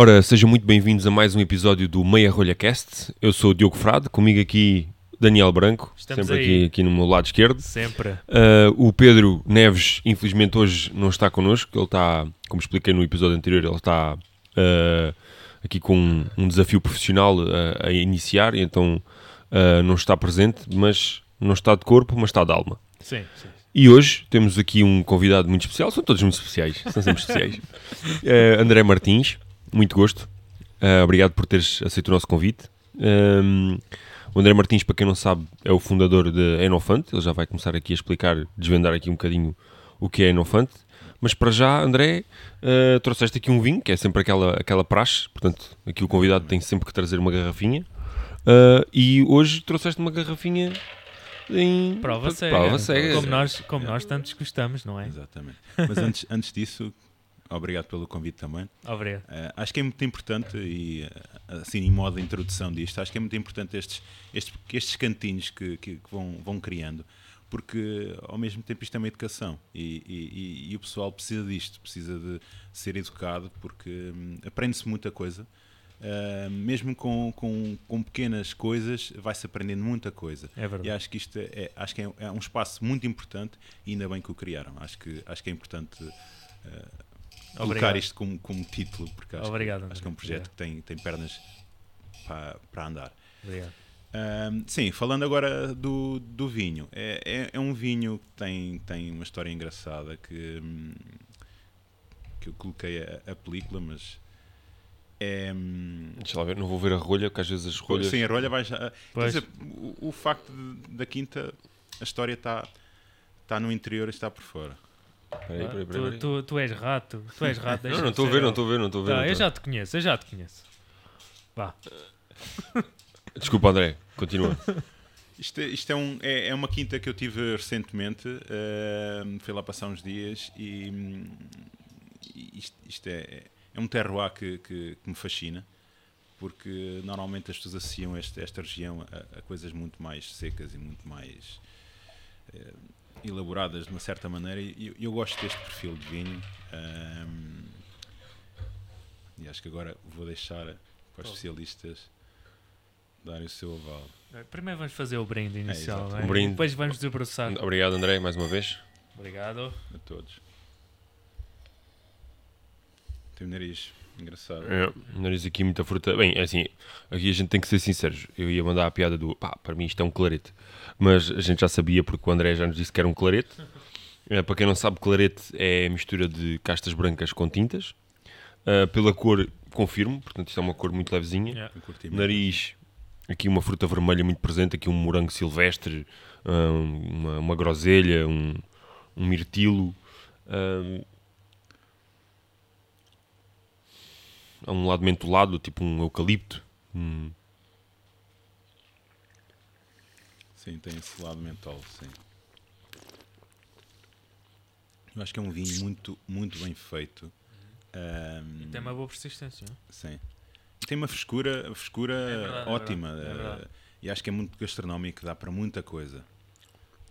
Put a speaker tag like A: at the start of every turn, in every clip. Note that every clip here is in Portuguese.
A: Ora, sejam muito bem-vindos a mais um episódio do Meia Rolha Cast. Eu sou o Diogo Frade, comigo aqui Daniel Branco,
B: Estamos
A: sempre aqui, aqui no meu lado esquerdo.
B: Sempre.
A: Uh, o Pedro Neves, infelizmente, hoje não está connosco. Ele está, como expliquei no episódio anterior, ele está uh, aqui com um, um desafio profissional uh, a iniciar, então uh, não está presente, mas não está de corpo, mas está de alma.
B: Sim, sim.
A: E hoje temos aqui um convidado muito especial, são todos muito especiais, são sempre especiais. Uh, André Martins, muito gosto. Uh, obrigado por teres aceito o nosso convite. Um, o André Martins, para quem não sabe, é o fundador da Enofante. Ele já vai começar aqui a explicar, desvendar aqui um bocadinho o que é Enofante. Mas para já, André, uh, trouxeste aqui um vinho, que é sempre aquela, aquela praxe. Portanto, aqui o convidado tem sempre que trazer uma garrafinha. Uh, e hoje trouxeste uma garrafinha em
B: Prova cega.
A: Prova cega.
B: Como nós, como nós tantos gostamos, não é?
C: Exatamente. Mas antes, antes disso, obrigado pelo convite também.
B: Obrigado.
C: Eh, acho que é muito importante, e eh, assim, em modo de introdução disto, acho que é muito importante estes, estes, estes cantinhos que, que, que vão, vão criando, porque ao mesmo tempo isto é uma educação e, e- e- e o pessoal precisa disto, precisa de ser educado, porque hum, aprende-se muita coisa. Uh, mesmo com, com, com pequenas coisas, vai-se aprendendo muita coisa.
B: É verdade.
C: E acho que isto é, acho que é, é um espaço muito importante e ainda bem que o criaram. Acho que, acho que é importante uh, colocar
B: Obrigado.
C: isto como, como título, porque acho,
B: Obrigado,
C: que, acho que é um projeto que tem, tem pernas para, para andar.
B: Obrigado.
C: Ahm, sim, falando agora do, do vinho, é, é, é um vinho que tem, tem uma história engraçada que, hum, que eu coloquei a, a película, mas é. hum,
A: Deixa lá ver, não vou ver a rolha, porque às vezes as rolhas.
C: Sim, a rolha vai já. Dizer, o, o facto de- da quinta, a história está tá no interior e está por fora.
A: Peraí,
B: Ah,
A: peraí, peraí,
B: tu,
A: peraí.
B: tu, tu és rato. Tu és rato.
A: Não,
B: deixa-me
A: não estou a
B: ser
A: ver, não
B: eu.
A: estou a ver, não estou a ver.
B: Tá,
A: não
B: eu já te conheço, eu já te conheço. Vá.
A: Desculpa, André, continua.
C: Isto, é- isto é, um, é, é uma quinta que eu tive recentemente, ahm, fui lá passar uns dias e hum, e isto, isto é, é um terroir que, que, que me fascina, porque normalmente as pessoas associam esta, esta região a, a coisas muito mais secas e muito mais eh, elaboradas de uma certa maneira e eu, eu gosto deste perfil de vinho ahm, e acho que agora vou deixar para os especialistas darem o seu aval.
B: Primeiro vamos fazer o brinde inicial,
C: exato.
B: não é?
A: Um brinde.
B: Depois vamos debruçar.
A: Obrigado, André, mais uma vez.
B: Obrigado.
C: a todos. Tem nariz engraçado.
A: É, nariz aqui, muita fruta. Bem, é assim, aqui a gente tem que ser sinceros. Eu ia mandar a piada do pá, para mim isto é um clarete. Mas a gente já sabia porque o André já nos disse que era um clarete. É, para quem não sabe, clarete é a mistura de castas brancas com tintas. Ah, pela cor, confirmo, portanto, isto é uma cor muito levezinha.
B: Yeah.
A: Nariz, aqui uma fruta vermelha muito presente, aqui um morango silvestre, ah, uma, uma groselha, um, um mirtilo. ah, há um lado mentolado, tipo um eucalipto. Hum,
C: Sim, tem esse lado mental, sim. Eu acho que é um vinho muito, muito bem feito. Ahm,
B: Tem uma boa persistência. é?
C: Sim. E tem uma frescura, frescura
B: verdade, é
C: ótima.
B: é
C: eh,
B: verdade.
C: e acho que é muito gastronómico, dá para muita coisa.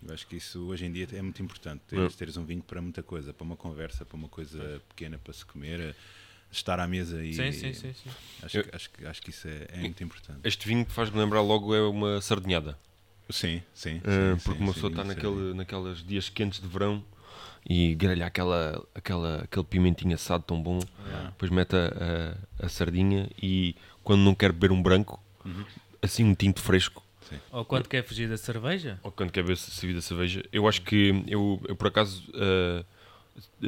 C: Eu acho que isso hoje em dia é muito importante.
A: É.
C: Teres, teres um vinho para muita coisa, para uma conversa, para uma coisa pequena para se comer, estar à mesa e.
B: Sim, sim, sim. sim.
C: Acho,
A: Eu-
C: que, acho, que, acho que isso é, é muito importante.
A: Este vinho faz-me lembrar logo é uma sardinhada.
C: Sim, sim.
A: Ah,
C: sim,
A: porque
C: sim,
A: uma
C: sim,
A: pessoa está
C: sim,
A: naquele, naquelas dias quentes de verão e grelha aquela, aquela, aquele pimentinho assado tão bom.
C: Ah,
A: Depois mete a, a, a sardinha e quando não quer beber um branco,
C: Uhum.
A: assim um tinto fresco,
B: Ou quando quer fugir da cerveja?
A: ou quando quer beber servida cerveja, eu acho que eu, eu por acaso ah,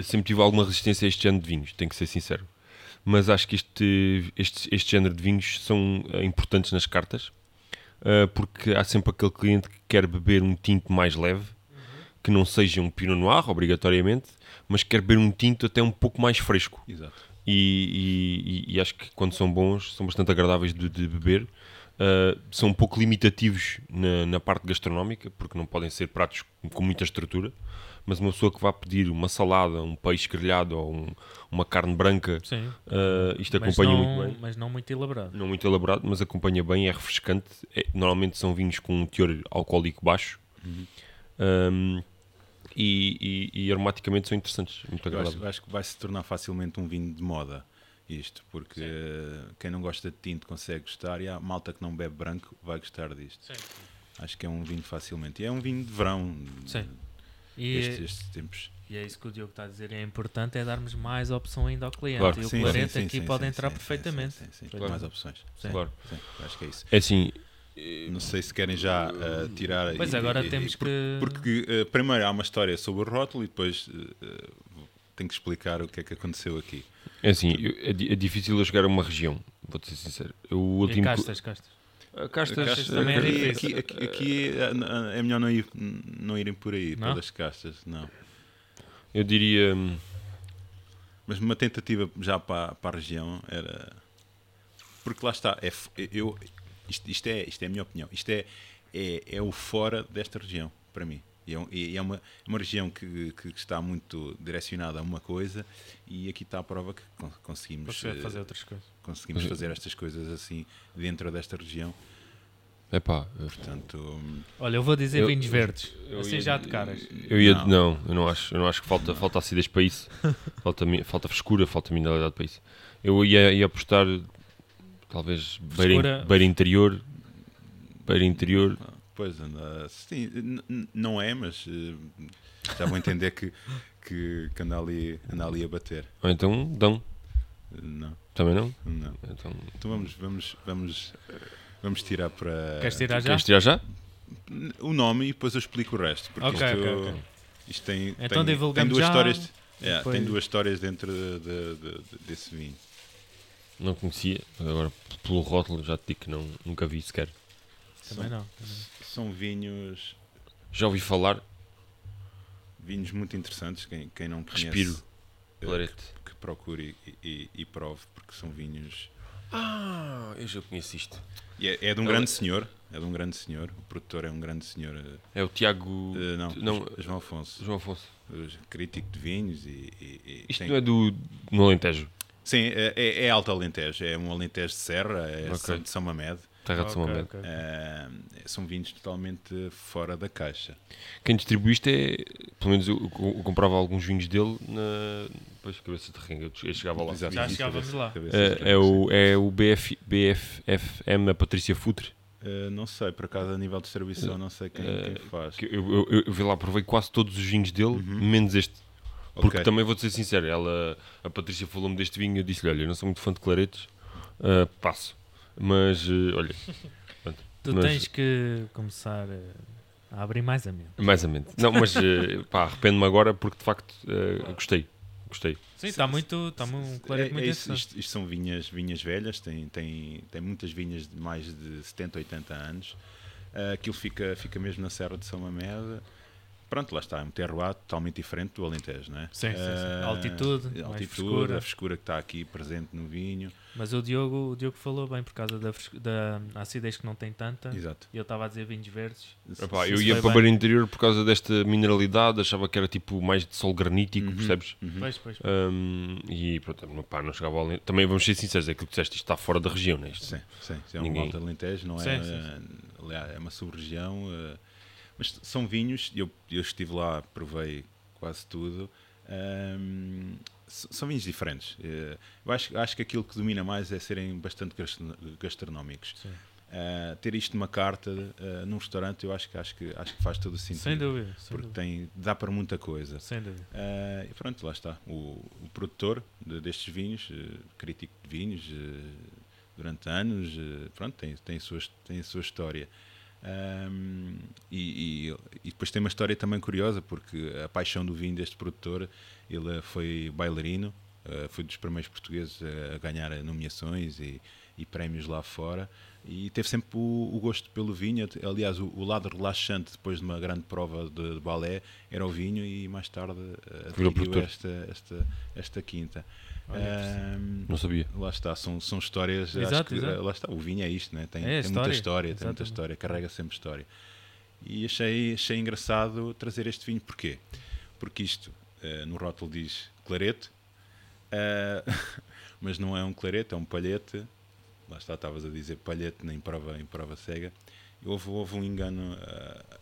A: sempre tive alguma resistência a este género de vinhos, tenho que ser sincero. Mas acho que este, este, este género de vinhos são ah, importantes nas cartas, ah, porque há sempre aquele cliente que quer beber um tinto mais leve, que não seja um Pinot Noir, obrigatoriamente, mas quer beber um tinto até um pouco mais fresco.
C: Exato.
A: E, e- e acho que quando são bons, são bastante agradáveis de, de beber. Uh, são um pouco limitativos na, na parte gastronómica, porque não podem ser pratos com muita estrutura. Mas uma pessoa que vá pedir uma salada, um peixe grelhado ou um- uma carne branca,
B: Sim.
A: uh, isto
B: Mas
A: acompanha
B: não-
A: muito bem.
B: Mas não muito elaborado.
A: Não muito elaborado, mas acompanha bem, é refrescante. É- normalmente são vinhos com um teor alcoólico baixo. Um, e, e- e aromaticamente são interessantes, muito
C: Eu acho, acho que vai se tornar facilmente um vinho de moda. isto, porque eh, quem não gosta de tinto consegue gostar e a malta que não bebe branco vai gostar disto.
B: Sim.
C: Acho que é um vinho facilmente. E é um vinho de verão,
B: Sim. E,
C: estes, estes tempos.
B: E é isso que o Diogo está a dizer. É importante é darmos mais opção ainda ao cliente.
A: Claro.
B: e o
C: Sim,
B: clarete
C: sim,
B: aqui
C: sim,
B: pode
C: sim,
B: entrar
C: sim,
B: perfeitamente.
C: Sim, sim, sim.
A: Claro.
C: Mais opções.
B: Sim.
A: Claro.
C: Sim, acho que é isso.
A: É assim,
C: Não sei se querem já eh, tirar.
B: Pois
C: e-
B: agora
C: e-
B: temos
C: por-
B: que-
C: Porque eh, primeiro há uma história sobre o rótulo e depois eh, eh, tenho que explicar o que é que aconteceu aqui.
A: é assim, eu- é, é difícil eu chegar a uma região, vou-te ser sincero. O
B: E
A: último
B: castas, castas.
A: Ah, castas,
B: Castas também é
C: aqui,
B: difícil.
C: aqui, aqui- aqui, eh, é melhor não, ir, não irem por aí,
B: Não?
C: pelas castas, não.
A: Eu diria. hum,
C: Mas uma tentativa já para, para a região era. Porque lá está, é, eu, isto, isto é, isto é a minha opinião. Isto é, é, é o fora desta região, para mim. E é, um- e é uma, uma região que, que está muito direcionada a uma coisa e aqui está a prova que con- conseguimos,
B: fazer outras coisas.
C: conseguimos fazer estas coisas assim dentro desta região.
A: Epá,
C: Portanto, hum,
B: Olha, eu vou dizer
A: Eu-
B: vinhos verdes.
A: eu
B: assim
A: ia-
B: já de caras.
A: eu ia.
C: Não.
A: Não, eu não acho. Eu não acho que falta, falta acidez para isso. falta, falta frescura, falta mineralidade para isso. Eu ia, ia apostar, talvez, beira, beira interior. Beira interior.
C: pois anda. Sim, não é, mas eh, já vou entender que, que, que anda, ali, anda ali a bater.
A: Ou então, dão.
C: Não,
A: Também não?
C: não.
A: Então,
C: Então vamos, vamos, vamos, vamos tirar para
B: Queres tirar já?
A: queres tirar já?
C: o nome e depois eu explico o resto. Porque
B: Ok,
C: isto,
B: ok, ok.
C: isto tem,
B: Então
C: tem, tem duas
B: já,
C: histórias. é,
B: depois-
C: Tem duas histórias dentro de- de- de- de- desse vinho.
A: Não conhecia. Agora, pelo rótulo, já te digo que não, nunca vi sequer.
B: Também
C: São,
B: não.
C: são vinhos,
A: Já ouvi falar.
C: vinhos muito interessantes. Quem, quem não conhece,
A: Respiro. Clarete.
C: que, que procure e, e- e prove, porque são vinhos.
A: Ah, eu já conheço isto.
C: E é, é de um
A: Ele-
C: grande senhor. É de um grande senhor. O produtor é um grande senhor. eh,
A: É o Tiago.
C: eh, não,
A: não,
C: João Afonso.
A: João Afonso.
C: Crítico de vinhos e. e- e
A: Isto
C: tem-
A: não é do no Alentejo,
C: Sim, é, é- é Alto Alentejo, é um Alentejo de Serra, é
A: Ok.
C: De São Mamed.
A: Terra de São
B: Ok,
A: Mamede.
B: ok.
C: Eh, são vinhos totalmente fora da caixa.
A: Quem distribui isto é. Pelo menos eu, eu- eu comprava alguns vinhos dele na. Pois, cabeça de renga. Eu chegava lá.
C: Exato.
B: Já chegávamos lá.
C: cabeça de
A: É, é o, é o BF, BFFM da Patrícia Futre.
C: Eh, não sei, por acaso, a nível de distribuição, não sei quem,
A: Eh,
C: quem faz.
A: Que eu, eu, eu, eu vi lá, provei quase todos os vinhos dele,
C: Uhum.
A: menos este. Porque
C: Ok.
A: também vou-te ser sincero, ela, a Patrícia falou-me deste vinho e eu disse-lhe: Olha, eu não sou muito fã de claretes, ah, passo. Mas, eh, olha,
B: Tu
A: Mas-
B: tens que começar eh, a abrir mais a mente.
A: mais ou menos. Não, mas eh, pá, arrependo-me agora porque de facto eh, gostei. Gostei.
B: Sim, está muito. Está um
C: É,
B: clarete
C: é
B: muito
C: isso,
B: interessante.
C: isto, isto são vinhas, vinhas velhas, tem, tem, tem muitas vinhas de mais de 70, 80 anos. Eh, aquilo fica, fica mesmo na Serra de São Mamede. Pronto, lá está, é um terroir totalmente diferente do Alentejo, não é?
B: Sim, sim, sim.
C: Eh,
B: Altitude, mais
C: altitude,
B: frescura.
C: a frescura que está aqui presente no vinho.
B: Mas o Diogo, o Diogo falou bem por causa da, da acidez que não tem tanta.
C: Exato.
B: E eu estava a dizer vinhos verdes.
A: Epá,
B: Sim,
A: eu ia para o beira interior por causa desta mineralidade, achava que era tipo mais de sol granítico,
C: Uhum,
A: percebes?
C: uhum.
B: Pois, pois.
A: Hum, e pronto, não- pá, não chegava ao Alentejo. Também vamos ser sinceros, é aquilo que disseste, isto está fora da região, né? Isto,
C: Sim, sim, sim, é um
A: Ninguém-
C: Alto Alentejo, não
B: Sim,
C: é?
B: sim,
C: eh, aliás, é uma sub-região. eh, mas são vinhos, eu, eu estive lá, provei quase tudo. ehm, s- são vinhos diferentes. Eh, eu acho, acho que aquilo que domina mais é serem bastante gastro- gastronómicos. Eh, ter isto numa carta eh, num restaurante, eu acho que, acho que, acho que faz todo o sentido.
B: Sem dúvida. Sem
C: Porque
B: dúvida.
C: tem, dá para muita coisa.
B: Sem dúvida.
C: Eh, e pronto, lá está. O, o produtor de- destes vinhos, crítico de vinhos, durante anos, pronto, tem, tem, a sua, tem a sua história. Ahm, e, e- e depois tem uma história também curiosa, porque a paixão do vinho deste produtor, ele foi bailarino, eh, foi dos primeiros portugueses a, ganhar nomeações e, e prémios lá fora. E teve sempre o, o gosto pelo vinho. Aliás, o, o lado relaxante depois de uma grande prova de, de balé era o vinho, e mais tarde
A: Virou
C: adquiriu esta, esta, esta quinta. Ahm,
A: não sabia.
C: Lá está, são, são histórias. acho
B: Exato,
C: que,
B: exato.
C: Lá está, o vinho é isto, né? tem,
B: É,
C: tem
B: história,
C: muita história, tem muita
B: exatamente.
C: história, carrega sempre história. E achei, achei engraçado trazer este vinho, porquê? Porque isto eh, no rótulo diz clarete, eh, mas não é um clarete, é um palhete. Lá está, estavas a dizer palhete em prova, em prova cega. E houve, houve um engano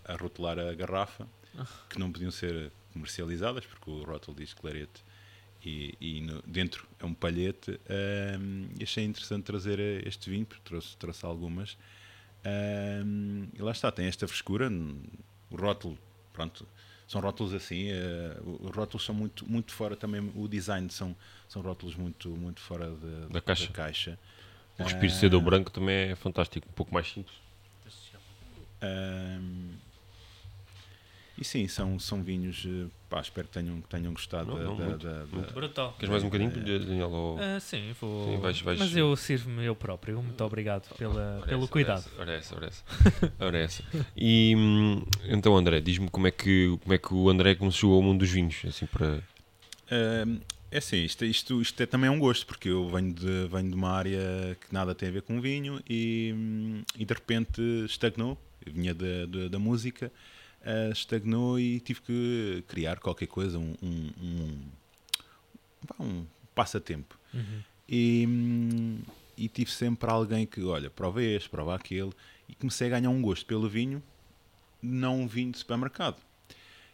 C: a, a rotular a garrafa, que não podiam ser comercializadas, porque o rótulo diz clarete. E, e no- dentro é um palhete. e achei interessante trazer eh, este vinho, porque trouxe, trouxe algumas. Ahm, e lá está, tem esta frescura. O rótulo, pronto, são rótulos assim. o- os rótulos são muito, muito fora também. O design são, são rótulos muito, muito fora de-
A: Da caixa.
C: caixa.
A: O
C: Ah,
A: ao branco também é fantástico, um pouco mais simples.
C: Ahm, e sim, são, são vinhos. eh, Pá, espero que tenham, que tenham gostado
A: Não, não,
C: da-
A: muito,
C: da-
A: muito.
C: da-
B: Brutal.
A: Queres mais um bocadinho, Daniel? Ou...
B: Ah, sim, vou.
A: Sim, vais- vais-
B: Mas eu sirvo-me eu próprio. Muito obrigado pela, pelo
A: essa,
B: cuidado.
A: Ora essa, ora essa. Ora essa. E hum, então, André, diz-me como é, que, como é que o André começou ao mundo dos vinhos, assim para...
C: Ahm, é assim, isto, isto, isto é também um gosto, porque eu venho de, venho de uma área que nada tem a ver com vinho e, hum, e de repente estagnou. Eu vinha da, da, da música, ah, estagnou e tive que criar qualquer coisa, um, um, um, um passatempo.
B: Uhum.
C: E, hum, e tive sempre alguém que, olha, prova este, prova aquele, e comecei a ganhar um gosto pelo vinho, não um vinho de supermercado.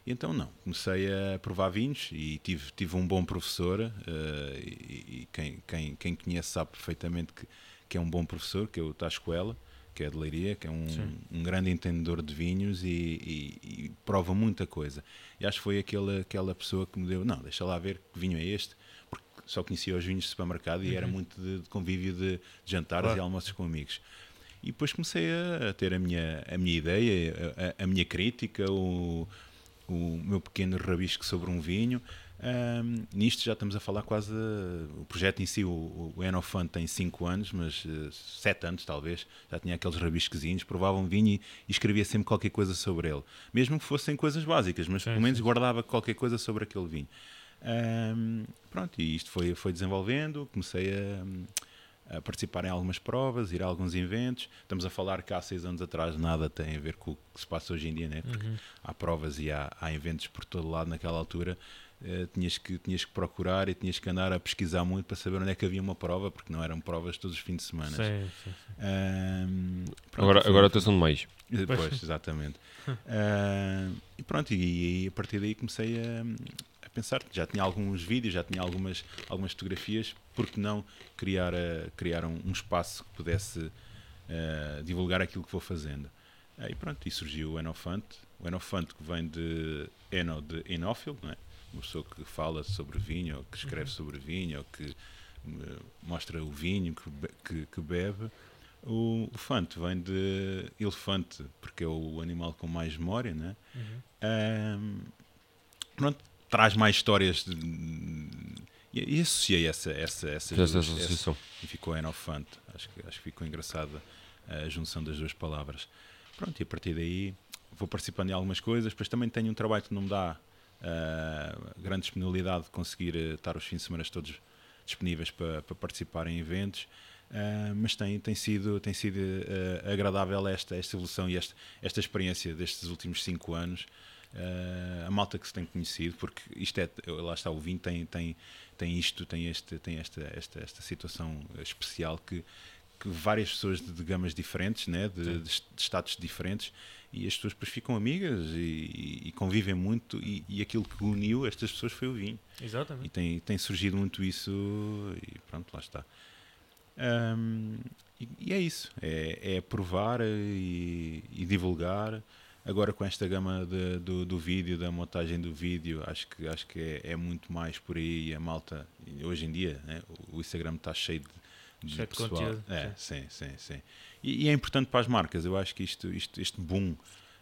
C: E então não, comecei a provar vinhos e tive, tive um bom professor, eh, e, e quem, quem, quem conhece sabe perfeitamente que, que é um bom professor, que é o Tascoela, que é de Leiria, que é um, um grande entendedor de vinhos e, e- e prova muita coisa. E acho que foi aquela, aquela pessoa que me deu, não, deixa lá ver que vinho é este, porque só conhecia os vinhos de supermercado e era muito de, de convívio de, de jantares
B: Claro.
C: e almoços com amigos. E depois comecei a, a ter a minha, a minha ideia, a, a- a minha crítica, o, o meu pequeno rabisco sobre um vinho. Ahm, nisto já estamos a falar quase. O projeto em si, o, o Enofant tem 5 anos, mas 7 anos talvez. Já tinha aqueles rabisquezinhos, provava um vinho e, e escrevia sempre qualquer coisa sobre ele. Mesmo que fossem coisas básicas, mas
B: Sim,
C: pelo menos
B: sim.
C: guardava qualquer coisa sobre aquele vinho. Ahm, pronto, e isto foi, foi desenvolvendo. Comecei a, a participar em algumas provas, ir a alguns eventos. Estamos a falar que há seis anos atrás nada tem a ver com o que se passa hoje em dia, né? porque
B: Uhum.
C: há provas e há, há eventos por todo lado naquela altura. Eh, tinhas, que, tinhas que procurar e tinhas que andar a pesquisar muito para saber onde é que havia uma prova, porque não eram provas todos os fins de semana.
B: Sim, sim, sim.
C: Ahm, pronto,
A: Agora, agora atenção demais.
C: Pois, exatamente. Ah, e pronto, e, e a partir daí comecei a, a pensar já tinha alguns vídeos, já tinha algumas, algumas fotografias, porque não criar, a- criar um, um espaço que pudesse ah, divulgar aquilo que vou fazendo. Ah, e pronto, e surgiu o Enofante. O Enofante que vem de Eno de enófilo, não é? Uma pessoa que fala sobre vinho, ou que escreve sobre vinho, ou que eh, mostra o vinho que, be- que, que bebe. O, o Fante vem de elefante, porque é o animal com mais memória, né?
B: Uhum.
C: Ahm, pronto, traz mais histórias de- e, e associei essa, essa, essas
A: Fizeste
C: duas,
A: essa
C: essa-
A: associação.
C: e ficou Enofante. Acho que, acho que ficou engraçada a junção das duas palavras. Pronto, e a partir daí vou participando em algumas coisas. Depois também tenho um trabalho que não me dá ah, grande disponibilidade de conseguir eh, estar os fins de semana todos disponíveis para, para participar em eventos. Ah, mas tem, tem sido, tem sido ah, agradável esta, esta evolução e esta, esta experiência destes últimos cinco anos. Ah, a malta que se tem conhecido, porque isto é, lá está, o vinho tem, tem, tem isto, tem, este, tem esta, esta, esta situação especial que, que várias pessoas de, de gamas diferentes, né, de, de, de estados diferentes, e as pessoas depois ficam amigas e, e- e convivem muito, e, e aquilo que uniu estas pessoas foi o vinho. E
B: Exatamente.
C: tem, tem surgido muito isso, e pronto, lá está. Ahm, e, e é isso, é, é provar e, e divulgar. Agora com esta gama de- do, do vídeo, da montagem do vídeo, acho que, acho que é, é muito mais por aí. A malta, e hoje em dia, né, o Instagram está cheio de, de
B: Cheio de
C: pessoal.
B: conteúdo,
C: é, sim, sim, sim. E, e é importante para as marcas. Eu acho que isto, isto, este boom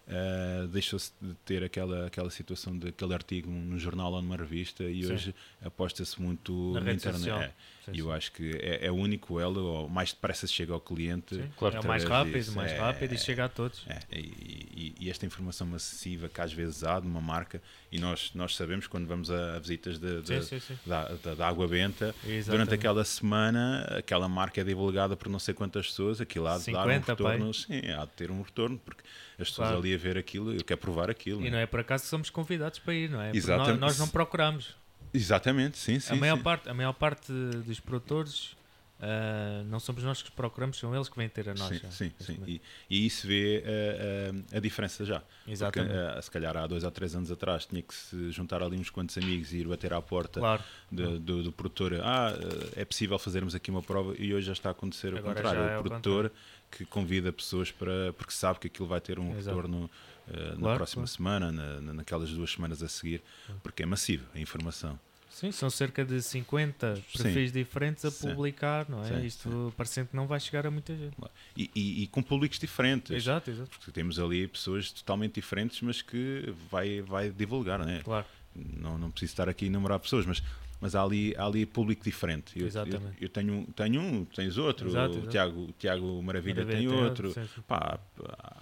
C: ah, deixou-se de ter aquela, aquela situação de aquele artigo num jornal ou numa revista e
B: Sim.
C: hoje aposta-se muito
B: Na
C: na, internet. É.
B: Sim,
C: E eu acho que é, é o único elo, ou mais depressa chega ao cliente.
B: Sim.
A: Claro,
B: é o mais rápido,
C: disso.
B: mais
C: É,
B: rápido e chega a todos.
C: É, e, e- e esta informação massiva que às vezes há de uma marca, e nós, nós sabemos quando vamos a, a visitas de, de-
B: Sim, sim, sim.
C: da, da- da água benta, durante
B: Exatamente.
C: aquela semana, aquela marca é divulgada por não sei quantas pessoas, aquilo há de dar um
B: 50, pai.
C: retorno, sim, há de ter um retorno, porque as pessoas
B: Claro.
C: ali a ver aquilo, eu quero provar aquilo.
B: E
C: né?
B: não é por acaso que somos convidados para ir, não é?
C: Exatamente.
B: Nós, nós não procuramos.
C: Exatamente, sim, sim.
B: a, maior
C: sim.
B: Parte, a maior parte dos produtores ah, não somos nós que os procuramos, são eles que vêm ter a nós.
C: Sim,
B: já,
C: sim, sim. E, e isso vê eh, eh, a diferença já. Porque,
B: Exatamente.
C: eh, se calhar há dois ou três anos atrás tinha que se juntar ali uns quantos amigos e ir bater à porta
B: claro.
C: de- do, do produtor. Ah, é possível fazermos aqui uma prova e hoje já está a acontecer o contrário. É o produtor que convida pessoas para. porque sabe que aquilo vai ter um
B: Exato.
C: retorno eh, na
B: Claro,
C: próxima
B: claro.
C: semana, na, na- naquelas duas semanas a seguir, porque é massivo a informação.
B: Sim, são cerca de 50
C: Sim.
B: perfis diferentes a
C: Sim.
B: publicar, não é?
C: Sim,
B: Isto parecendo que não vai chegar a muita gente.
C: E, e- e com públicos diferentes.
B: Exato, exato.
C: Porque temos ali pessoas totalmente diferentes, mas que vai, vai divulgar, não é?
B: Claro.
C: não, não preciso estar aqui a enumerar pessoas, mas, mas há, ali, há ali público diferente. Eu, eu,
B: Exatamente.
C: eu tenho, um- tenho um, tens outro,
B: Exato,
C: o,
B: exato.
C: Tiago, o Tiago Maravilha,
B: Maravilha
C: tem
B: tem
C: outro. Pá,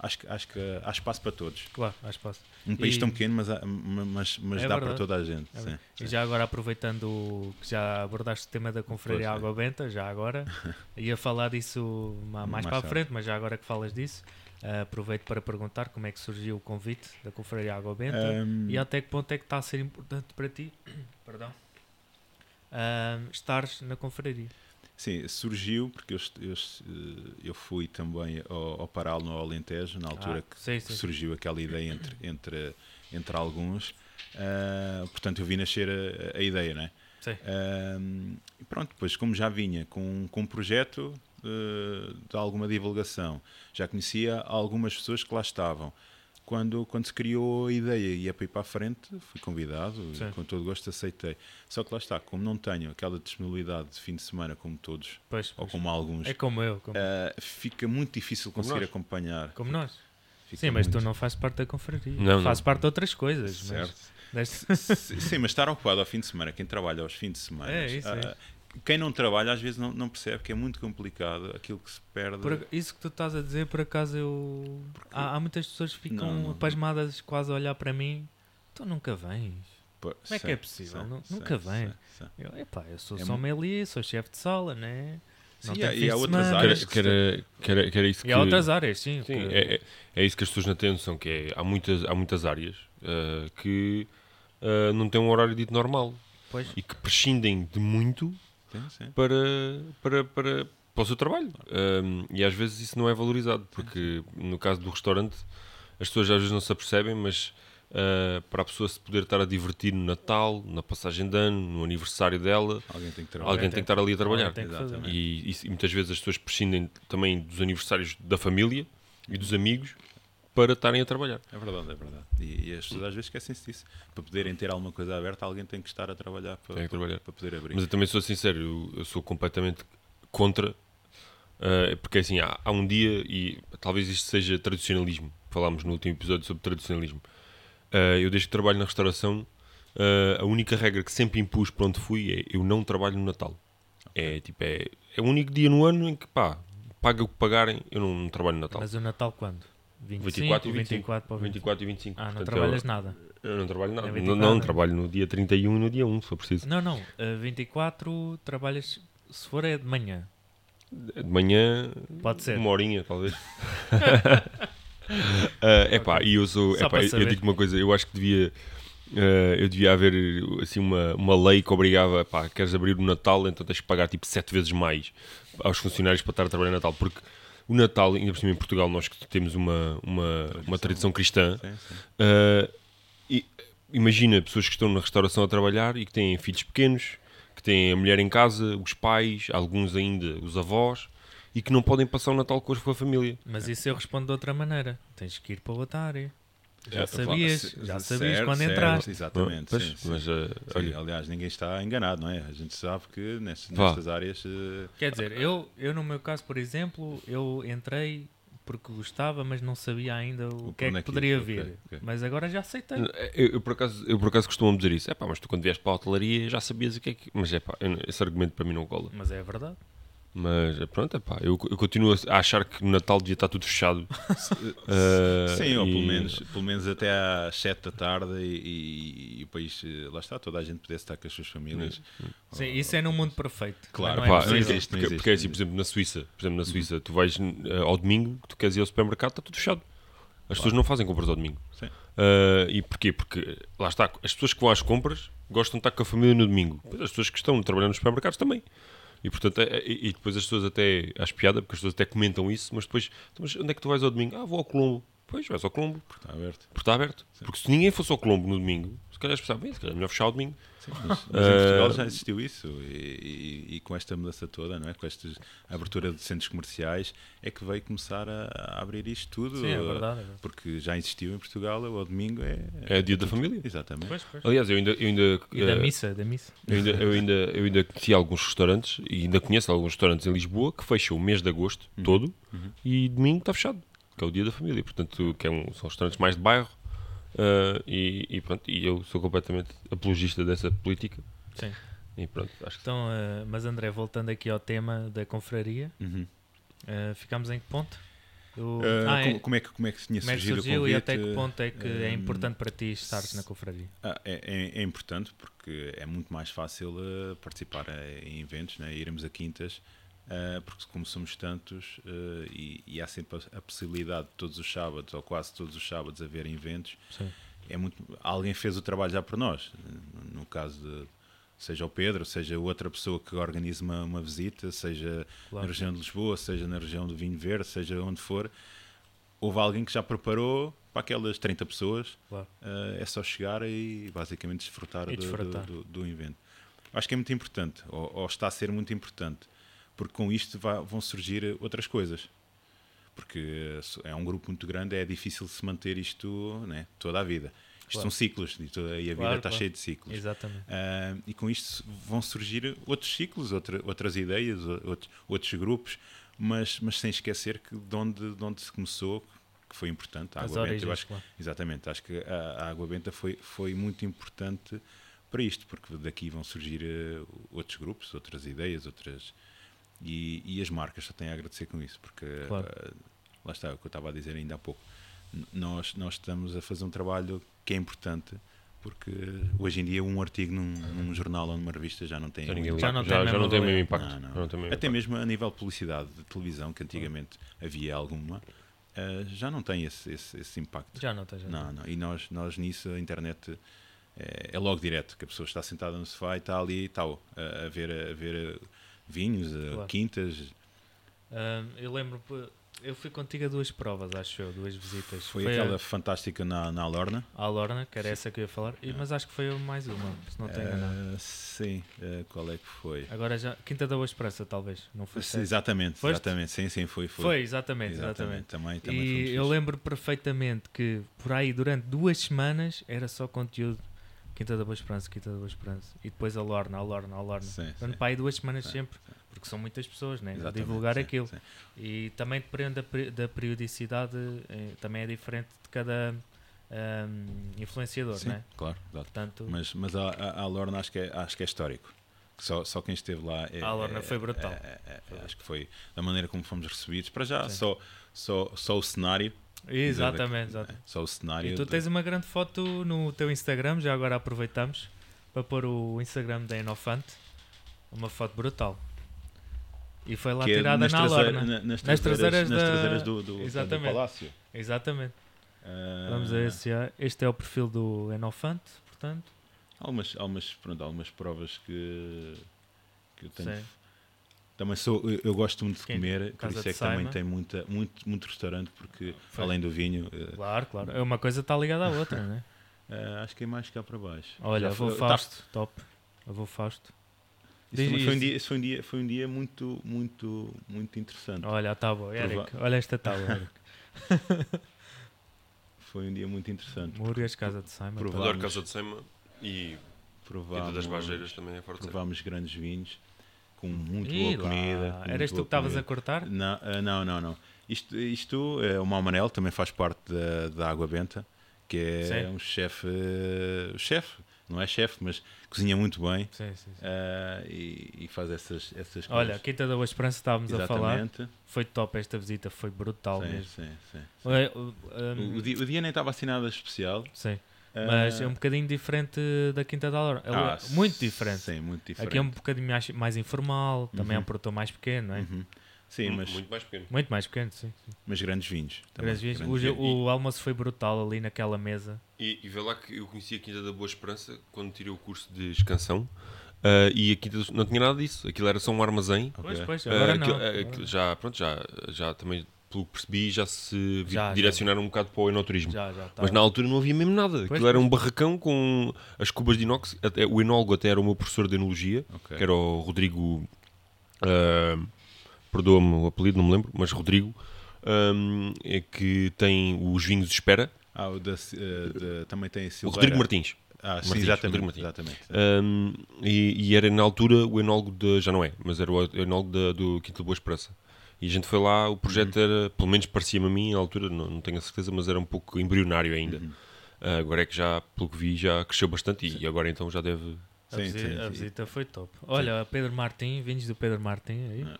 C: acho, que- acho que há espaço para todos.
B: Claro, há espaço.
C: Um país
B: E-
C: tão pequeno, mas, há- mas, mas
B: É
C: dá
B: verdade.
C: para toda a gente.
B: É
C: sim, sim.
B: E já agora aproveitando que já abordaste o tema da Confraria
C: Pois é.
B: Água Benta, já agora, ia falar disso ma- mais,
C: Mais
B: para a frente, mas já agora que falas disso, ah, aproveito para perguntar como é que surgiu o convite da Confraria Água Benta
C: Ahm,
B: e até que ponto é que está a ser importante para ti, perdão, ah, estares na Confraria.
C: Sim, surgiu porque eu, eu, est- eu fui também ao, ao Paral no Alentejo, na altura
B: Ah,
C: que surgiu aquela ideia entre, entre, entre alguns. Ah, portanto, eu vi nascer a, a ideia, não é?
B: Sim.
C: Ahm, e pronto, depois como já vinha com, com um projeto eh, de alguma divulgação, já conhecia algumas pessoas que lá estavam. Quando, quando se criou a ideia e ia para ir para a frente, fui convidado e com todo gosto aceitei. Só que lá está, como não tenho aquela disponibilidade de fim de semana como todos,
B: Pois,
C: ou
B: pois.
C: como alguns,
B: É como eu, como,
C: eh, fica muito difícil conseguir
A: nós.
C: acompanhar.
B: como nós.
C: Fica
B: Sim, mas tu
C: muito-
B: não fazes parte da Confraria.
A: Não,
B: Fazes
A: não.
B: parte de outras coisas.
C: Certo.
B: Mas
C: Sim, mas estar ocupado ao fim de semana, quem trabalha aos fins de semana,
B: É, isso, é.
C: ah, quem não trabalha às vezes não, não percebe que é muito complicado aquilo que se perde.
B: Por isso que tu estás a dizer, por acaso eu. Há, há muitas pessoas que ficam
C: Não, não.
B: pasmadas quase a olhar para mim. Tu nunca vens.
C: Pô,
B: Como é que é possível? nunca
C: sim.
B: Eu, epá, eu sou
C: É
B: sommelier, sou chefe de sala, né? Não
C: Sim, e há- e outras
B: semana.
C: áreas
A: Que, era- que, era, que, era, que era isso
B: E
A: que...
B: há outras áreas, sim.
A: Sim,
B: que-
A: é, é, é isso que as pessoas não têm noção, que é, há, muitas, há muitas áreas ah, que ah, não têm um horário dito normal
B: Pois,
A: e que prescindem de muito
C: Sim, sim.
A: para, para, para, para o seu trabalho. Um, e às vezes isso não é valorizado, porque no caso do restaurante, as pessoas às vezes não se apercebem, mas uh, para a pessoa se poder estar a divertir no Natal, na passagem de ano, no aniversário dela,
C: Alguém tem que trabalhar.
A: alguém tem que estar ali a trabalhar.
B: Que.
A: E, isso- e muitas vezes as pessoas prescindem também dos aniversários da família e dos amigos para estarem a trabalhar.
C: É verdade, é verdade. E, e as pessoas às vezes esquecem-se disso. Para poderem ter alguma coisa aberta, alguém tem que estar a trabalhar para,
A: Tem que trabalhar.
C: para poder abrir.
A: Mas eu também sou sincero, eu, eu sou completamente contra, eh, porque assim, há, há um dia, e talvez isto seja tradicionalismo, falámos no último episódio sobre tradicionalismo. Eh, eu desde que trabalho na restauração, eh, a única regra que sempre impus para onde fui é eu não trabalho no Natal. É tipo, é, é o único dia no ano em que pá, paga o que pagarem, eu não, não trabalho no Natal.
B: Mas o Natal quando? 25,
A: 24 e 25.
B: 24 para o 25.
A: 24 e 25.
B: Ah, não
A: Portanto,
B: trabalhas
A: eu,
B: nada.
A: eu não trabalho nada.
B: É
A: Não,
B: 24,
A: não,
B: né?
A: trabalho no dia 31 e no dia 1, se for preciso.
B: Não, não. a 24 trabalhas, se for é de manhã.
A: De manhã,
B: Pode ser.
A: uma horinha, talvez. é epá, e eu sou. Epá, eu, digo uma coisa, eu acho que devia. eh, eu devia haver assim uma, uma lei que obrigava, pá, queres abrir o Natal, então tens que pagar tipo sete vezes mais aos funcionários para estar a trabalhar no Natal, porque o Natal, ainda por cima em Portugal, nós que temos uma, uma, uma tradição cristã,
C: Sim, sim.
A: Uh, e, imagina pessoas que estão na restauração a trabalhar e que têm filhos pequenos, que têm a mulher em casa, os pais, alguns ainda os avós, e que não podem passar o Natal com a sua família.
B: Mas isso eu respondo de outra maneira. Tens que ir para outra área. Já
A: É,
B: sabias, já
C: certo,
B: sabias quando
C: certo,
B: entraste.
C: Exatamente.
A: Pois,
C: sim, sim.
A: mas
C: Sim,
A: olha,
C: aliás, ninguém está enganado, não é? A gente sabe que nestas, nestas áreas. eh,
B: Quer dizer, eu, eu no meu caso, por exemplo, eu entrei porque gostava, mas não sabia ainda o
C: Por
B: que é que
C: é
B: poderia
C: ia, ok,
B: vir.
C: ok.
B: Mas agora já aceitei.
A: eu, eu por acaso, eu por acaso costumo dizer isso. É pá, mas tu quando vieste para a hotelaria já sabias o que é que. Mas é pá, esse argumento para mim não cola.
B: Mas é verdade.
A: Mas pronto, é pá, eu, eu continuo a achar que no Natal devia estar tudo fechado. Uh,
C: Sim, ou
A: e-
C: pelo menos, pelo menos até às 7 da tarde e, e- e o país, eh, lá está, toda a gente pudesse estar com as suas famílias.
B: Sim, isso é num mundo perfeito.
C: Claro,
B: não é
C: não existe, não
A: porque,
C: existe,
A: porque é assim,
C: não
A: por exemplo, na Suíça, por exemplo, na Suíça, tu vais eh, ao domingo, tu queres ir ao supermercado, está tudo fechado. As pessoas não fazem compras ao domingo.
C: Sim.
A: Ah, e porquê? Porque lá está, as pessoas que vão às compras gostam de estar com a família no domingo. As pessoas que estão trabalhando nos supermercados também. E portanto, é- é- e depois as pessoas até, acho piada, porque as pessoas até comentam isso, mas depois, "Então, mas onde é que tu vais ao domingo? Ah, vou ao Colombo. Pois, vais ao Colombo, porque
C: Está aberto.
A: está aberto. Porque se ninguém fosse ao Colombo no domingo, se calhar as pessoas, bem, se calhar é melhor fechar o domingo.
C: Sim, mas, mas em
A: Eh,
C: Portugal já existiu isso e, e- e com esta mudança toda, não é? com esta abertura de centros comerciais, é que veio começar a, a abrir isto tudo.
B: Sim, é verdade. é verdade.
C: Porque já existiu em Portugal, o domingo é.
A: É dia da família.
C: Exatamente.
B: Pois, pois.
A: Aliás, eu ainda, eu ainda,
B: E da
A: eh,
B: missa, da missa.
A: eu ainda, eu ainda, eu ainda conheci alguns restaurantes e ainda conheço alguns restaurantes em Lisboa que fecham o mês de agosto todo e domingo está fechado, que é o dia da família. Portanto, que é um- são restaurantes mais de bairro eh, e, e pronto, e eu sou completamente apologista dessa política
B: Sim.
A: e pronto, acho que
B: Então, eh, mas André, voltando aqui ao tema da confraria,
C: Uhum.
B: eh, ficámos em que ponto? Eu- ah, é.
C: como, como é que, como é que tinha
B: Como é
C: surgido
B: surgiu
C: o
B: e até que ponto é que é
C: eh,
B: importante para ti estares na confraria?
C: Ah, é, é- é importante porque é muito mais fácil participar em eventos, né? irmos a quintas, eh, porque como somos tantos eh, e, e há sempre a, a possibilidade de todos os sábados, ou quase todos os sábados, haver eventos,
B: Sim.
C: é muito, alguém fez o trabalho já por nós. No caso de seja o Pedro, seja outra pessoa que organize uma, uma visita, seja
B: Claro.
C: na região de Lisboa, seja na região do Vinho Verde, seja onde for, houve alguém que já preparou para aquelas 30 pessoas.
B: Claro.
C: eh, é só chegar e basicamente desfrutar,
B: E
C: do-
B: desfrutar.
C: Do, do- do evento. Acho que é muito importante, ou, ou está a ser muito importante, porque com isto vai- vão surgir outras coisas. Porque se é um grupo muito grande, é difícil se manter isto né, toda a vida. Isto
B: Claro.
C: são ciclos e, toda, e a vida está
B: claro.
C: cheia de ciclos.
B: Exatamente.
C: Ah, e com isto vão surgir outros ciclos, outra- outras ideias, outros, outros grupos, mas, mas sem esquecer que de onde, de onde se começou, que foi importante, a
B: As
C: Água Benta,
B: origens,
C: eu acho,
B: claro.
C: exatamente, acho que a, a Água Benta foi, foi muito importante para isto, porque daqui vão surgir eh, outros grupos, outras ideias, outras. E, e as marcas só têm a agradecer com isso, porque
B: Claro.
C: eh, lá está o que eu estava a dizer ainda há pouco. N- Nós, nós estamos a fazer um trabalho que é importante, porque hoje em dia um artigo num, num jornal ou numa revista já não tem.
A: já, ninguém
B: Já
A: já,
B: não
A: já,
B: tem
A: já não tem o mesmo impacto.
C: não, não.
A: Já não tem o mesmo
C: Até
A: impacto.
C: mesmo a nível de publicidade de televisão, que antigamente havia alguma, eh, já não tem esse, esse, esse impacto.
B: Já não estás
C: Não, não. E nós, nós nisso, a internet é, é logo direto, que a pessoa está sentada no sofá e está ali tal, a, a ver, a ver eh, vinhos, eh,
B: Claro.
C: quintas.
B: Ah, eu lembro, eu fui contigo a duas provas, acho eu, duas visitas.
C: Foi, aquela fantástica na, na Lorna.
B: a, à Lorna, que era essa que eu ia falar, e- mas acho que foi mais uma, se não tenho enganado.
C: Eh, sim, eh, qual é que foi?
B: Agora já, Quinta da Boa Esperança, talvez, não foi
C: Sim, exatamente,
B: Foste?
C: exatamente. Sim, sim, foi. Foi,
B: Foi, exatamente, exatamente.
C: Também, também
B: E eu lembro perfeitamente que por aí durante duas semanas era só conteúdo Quinta da Boa Esperança, Quinta da Boa Esperança. E depois a Lorna, a Lorna, a Lorna.
C: Sim, sim.
B: para aí duas semanas
C: Sim,
B: sempre, porque são muitas pessoas, né? A divulgar
C: sim,
B: aquilo.
C: sim.
B: E também depende da, da periodicidade, eh, também é diferente de cada ahm, influenciador,
C: Sim,
B: né?
C: claro, exato.
B: Portanto,
C: Mas, mas a, a, a Lorna acho que é, acho que é histórico. Só, só quem esteve lá. É,
B: A Lorna
C: é-
B: foi brutal.
C: é- é- é- acho que foi da maneira como fomos recebidos. Para já,
B: Sim.
C: só, só, só o cenário.
B: Exatamente,
C: É,
B: exatamente.
C: Só o cenário.
B: E tu
C: de-
B: tens uma grande foto no teu Instagram, já agora aproveitamos para pôr o Instagram da Enofante. Uma foto brutal. E foi lá
C: que é
B: tirada
C: nas
B: na Lorna.
C: na- nas
B: Nas
C: traseiras,
B: traseiras
C: nas
B: da-
C: traseiras do, do, do palácio.
B: Exatamente.
C: Ah,
B: Vamos a esse já. Este é o perfil do Enofante, portanto.
C: Algumas, algumas, pronto, algumas provas que, que eu tenho.
B: Sim.
C: Também sou, eu, eu gosto muito de
B: Quem?
C: comer, por isso é que também
B: Saima?
C: tem muita, muito, muito restaurante, porque
B: Foi.
C: além do vinho, eh,
B: Claro, claro. É uma coisa está ligada à outra, né?
C: eh, acho que é mais cá para baixo.
B: Olha,
C: Já
B: avô
C: foi- tá-
B: Fausto, top. Avô Fausto.
C: Isso também
B: Diz
C: foi um dia, isso foi um dia, foi um dia muito, muito, muito interessante.
B: Olha a tábua, Eric. Olha esta tábua, Eric.
C: Foi um dia muito interessante.
B: Múrias, Casa de Simon.
C: Prova-
A: Adoro. Casa de Sema e
C: Provámos,
A: das Bajeiras também é forte.
C: provámos grandes vinhos com muito
B: Ih,
C: boa
B: lá.
C: comida. com
B: Eras tu que estavas a cortar?
C: Não, ah, não, não, não. Isto, isto é o Malmanel, também faz parte da, da Água Benta, que é
B: Sim.
C: um chefe, eh, chefe, não é chefe, mas cozinha muito bem
B: Sim, sim, sim.
C: ah, e, e faz essas, essas coisas.
B: Olha, Quinta da Boa Esperança estávamos a falar.
C: Exatamente.
B: Foi top esta visita, foi brutal
C: Sim,
B: mesmo.
C: sim, sim.
B: O-
C: O,
B: um,
C: o dia, o dia nem estava assinado especial.
B: sim, mas
C: ah,
B: é um bocadinho diferente da Quinta da Laura. É
C: ah,
B: muito diferente.
C: Sim, muito diferente.
B: Aqui é um bocadinho mais, mais informal, também é um
C: Uhum.
B: produtor mais pequeno, não é?
C: Uhum. Sim, mas,
A: Muito mais pequeno.
B: Muito mais pequeno, sim. sim.
C: mas grandes vinhos. também,
B: Grandes vinhos.
C: grandes
B: O,
C: vinhos.
B: o almoço foi brutal ali naquela mesa.
A: E, e vê lá que eu conheci a Quinta da Boa Esperança quando tirei o curso de escansão. Ah, e a Quinta do- não tinha nada disso. Aquilo era só um armazém.
B: Pois,
C: Ok.
B: pois,
A: Ah,
B: agora não.
A: aquilo-
B: Agora
A: aquilo já, pronto, já, já também, pelo que percebi, já se
B: Já, já.
A: direcionaram um bocado para o enoturismo.
B: Já, já tá.
A: Mas na altura não havia mesmo nada.
B: Pois,
A: Aquilo era um barracão com as cubas de inox. Até, o enólogo até era o meu professor de enologia,
C: Ok.
A: que era o Rodrigo. ah, Perdoa-me o apelido, não me lembro, mas Rodrigo, ah, é que tem os vinhos de espera.
C: Ah, o da, eh, da- também tem a
A: O
C: Silveira.
A: Rodrigo Martins.
C: Ah, sim,
A: Martins,
C: exatamente.
A: Rodrigo Martins.
C: exatamente.
A: Um, e, e era na altura o enólogo de. Já não é, mas era o enólogo da- do Quinto de Boa Esperança. E a gente foi lá, o projeto
C: Uhum.
A: era, pelo menos parecia-me a mim, na altura, não, não tenho a certeza, mas era um pouco embrionário ainda.
C: Uhum.
A: Uh, agora é que já, pelo que vi, já cresceu bastante e, e agora então já deve.
B: A,
C: Sim,
B: visita,
C: sim,
B: a
C: sim.
B: visita foi top. Olha, Pedro Martim, vinhos do Pedro Martim aí.
C: Ah.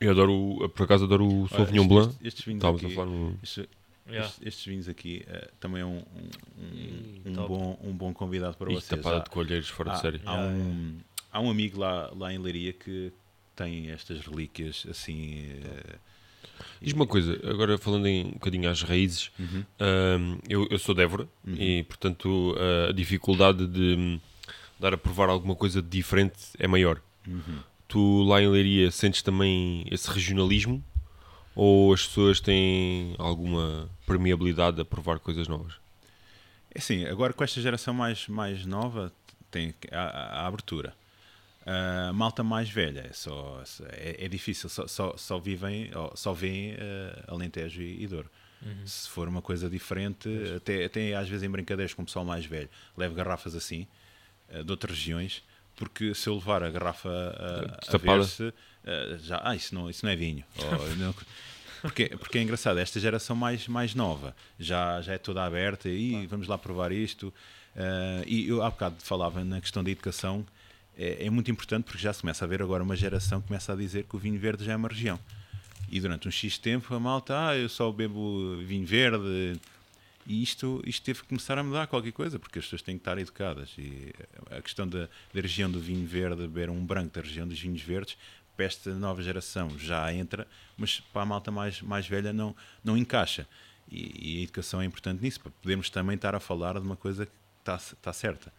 A: Eu adoro, por acaso adoro o Sauvignon
C: estes-
A: Blanc.
C: Estes, estes vinhos
A: Estávamos a
C: aqui,
A: falar no.
C: estes,
B: Yeah.
C: estes- estes vinhos aqui eh, também é um, um- um- um bom, um bom convidado para
A: Ih,
C: vocês.
A: tapada
C: Há-
A: de colheiros fora
C: há,
A: de série.
C: há
B: Yeah,
C: um, há um amigo lá, lá em Leiria que tem estas relíquias assim. eh,
A: Diz-me uma coisa, agora falando em um bocadinho às raízes,
C: uhum,
A: Um, eu, eu sou de Évora
C: Uhum.
A: e, portanto, a dificuldade de hum, dar a provar alguma coisa de diferente é maior.
C: uhum.
A: Tu lá em Leiria sentes também esse regionalismo ou as pessoas têm alguma permeabilidade a provar coisas novas?
C: É assim, agora com esta geração mais, mais nova tem a- a abertura. A malta mais velha é, só, é, é difícil, só, só, só vivem, só veem eh, Alentejo e, e Douro.
B: Uhum.
C: Se for uma coisa diferente, até, até às vezes em brincadeiras com o pessoal mais velho, levo garrafas assim, eh, de outras regiões, porque se eu levar a garrafa a, a ver-se, eh, já, ah, isso não, isso não é vinho. Ou, não- porque, porque é engraçado, esta geração mais, mais nova já, já é toda aberta e vamos lá provar isto. Eh, e eu há bocado falava na questão da educação, é, é muito importante porque já se começa a ver agora uma geração que começa a dizer que o vinho verde já é uma região. E durante um X tempo a malta, ah, eu só bebo vinho verde. E isto, isto teve que começar a mudar qualquer coisa, porque as pessoas têm que estar educadas. E a questão da, da região do vinho verde, beber um branco da região dos vinhos verdes, para esta nova geração já entra, mas para a malta mais, mais velha não, não encaixa. E, e a educação é importante nisso, para podermos também estar a falar de uma coisa que está, está certa.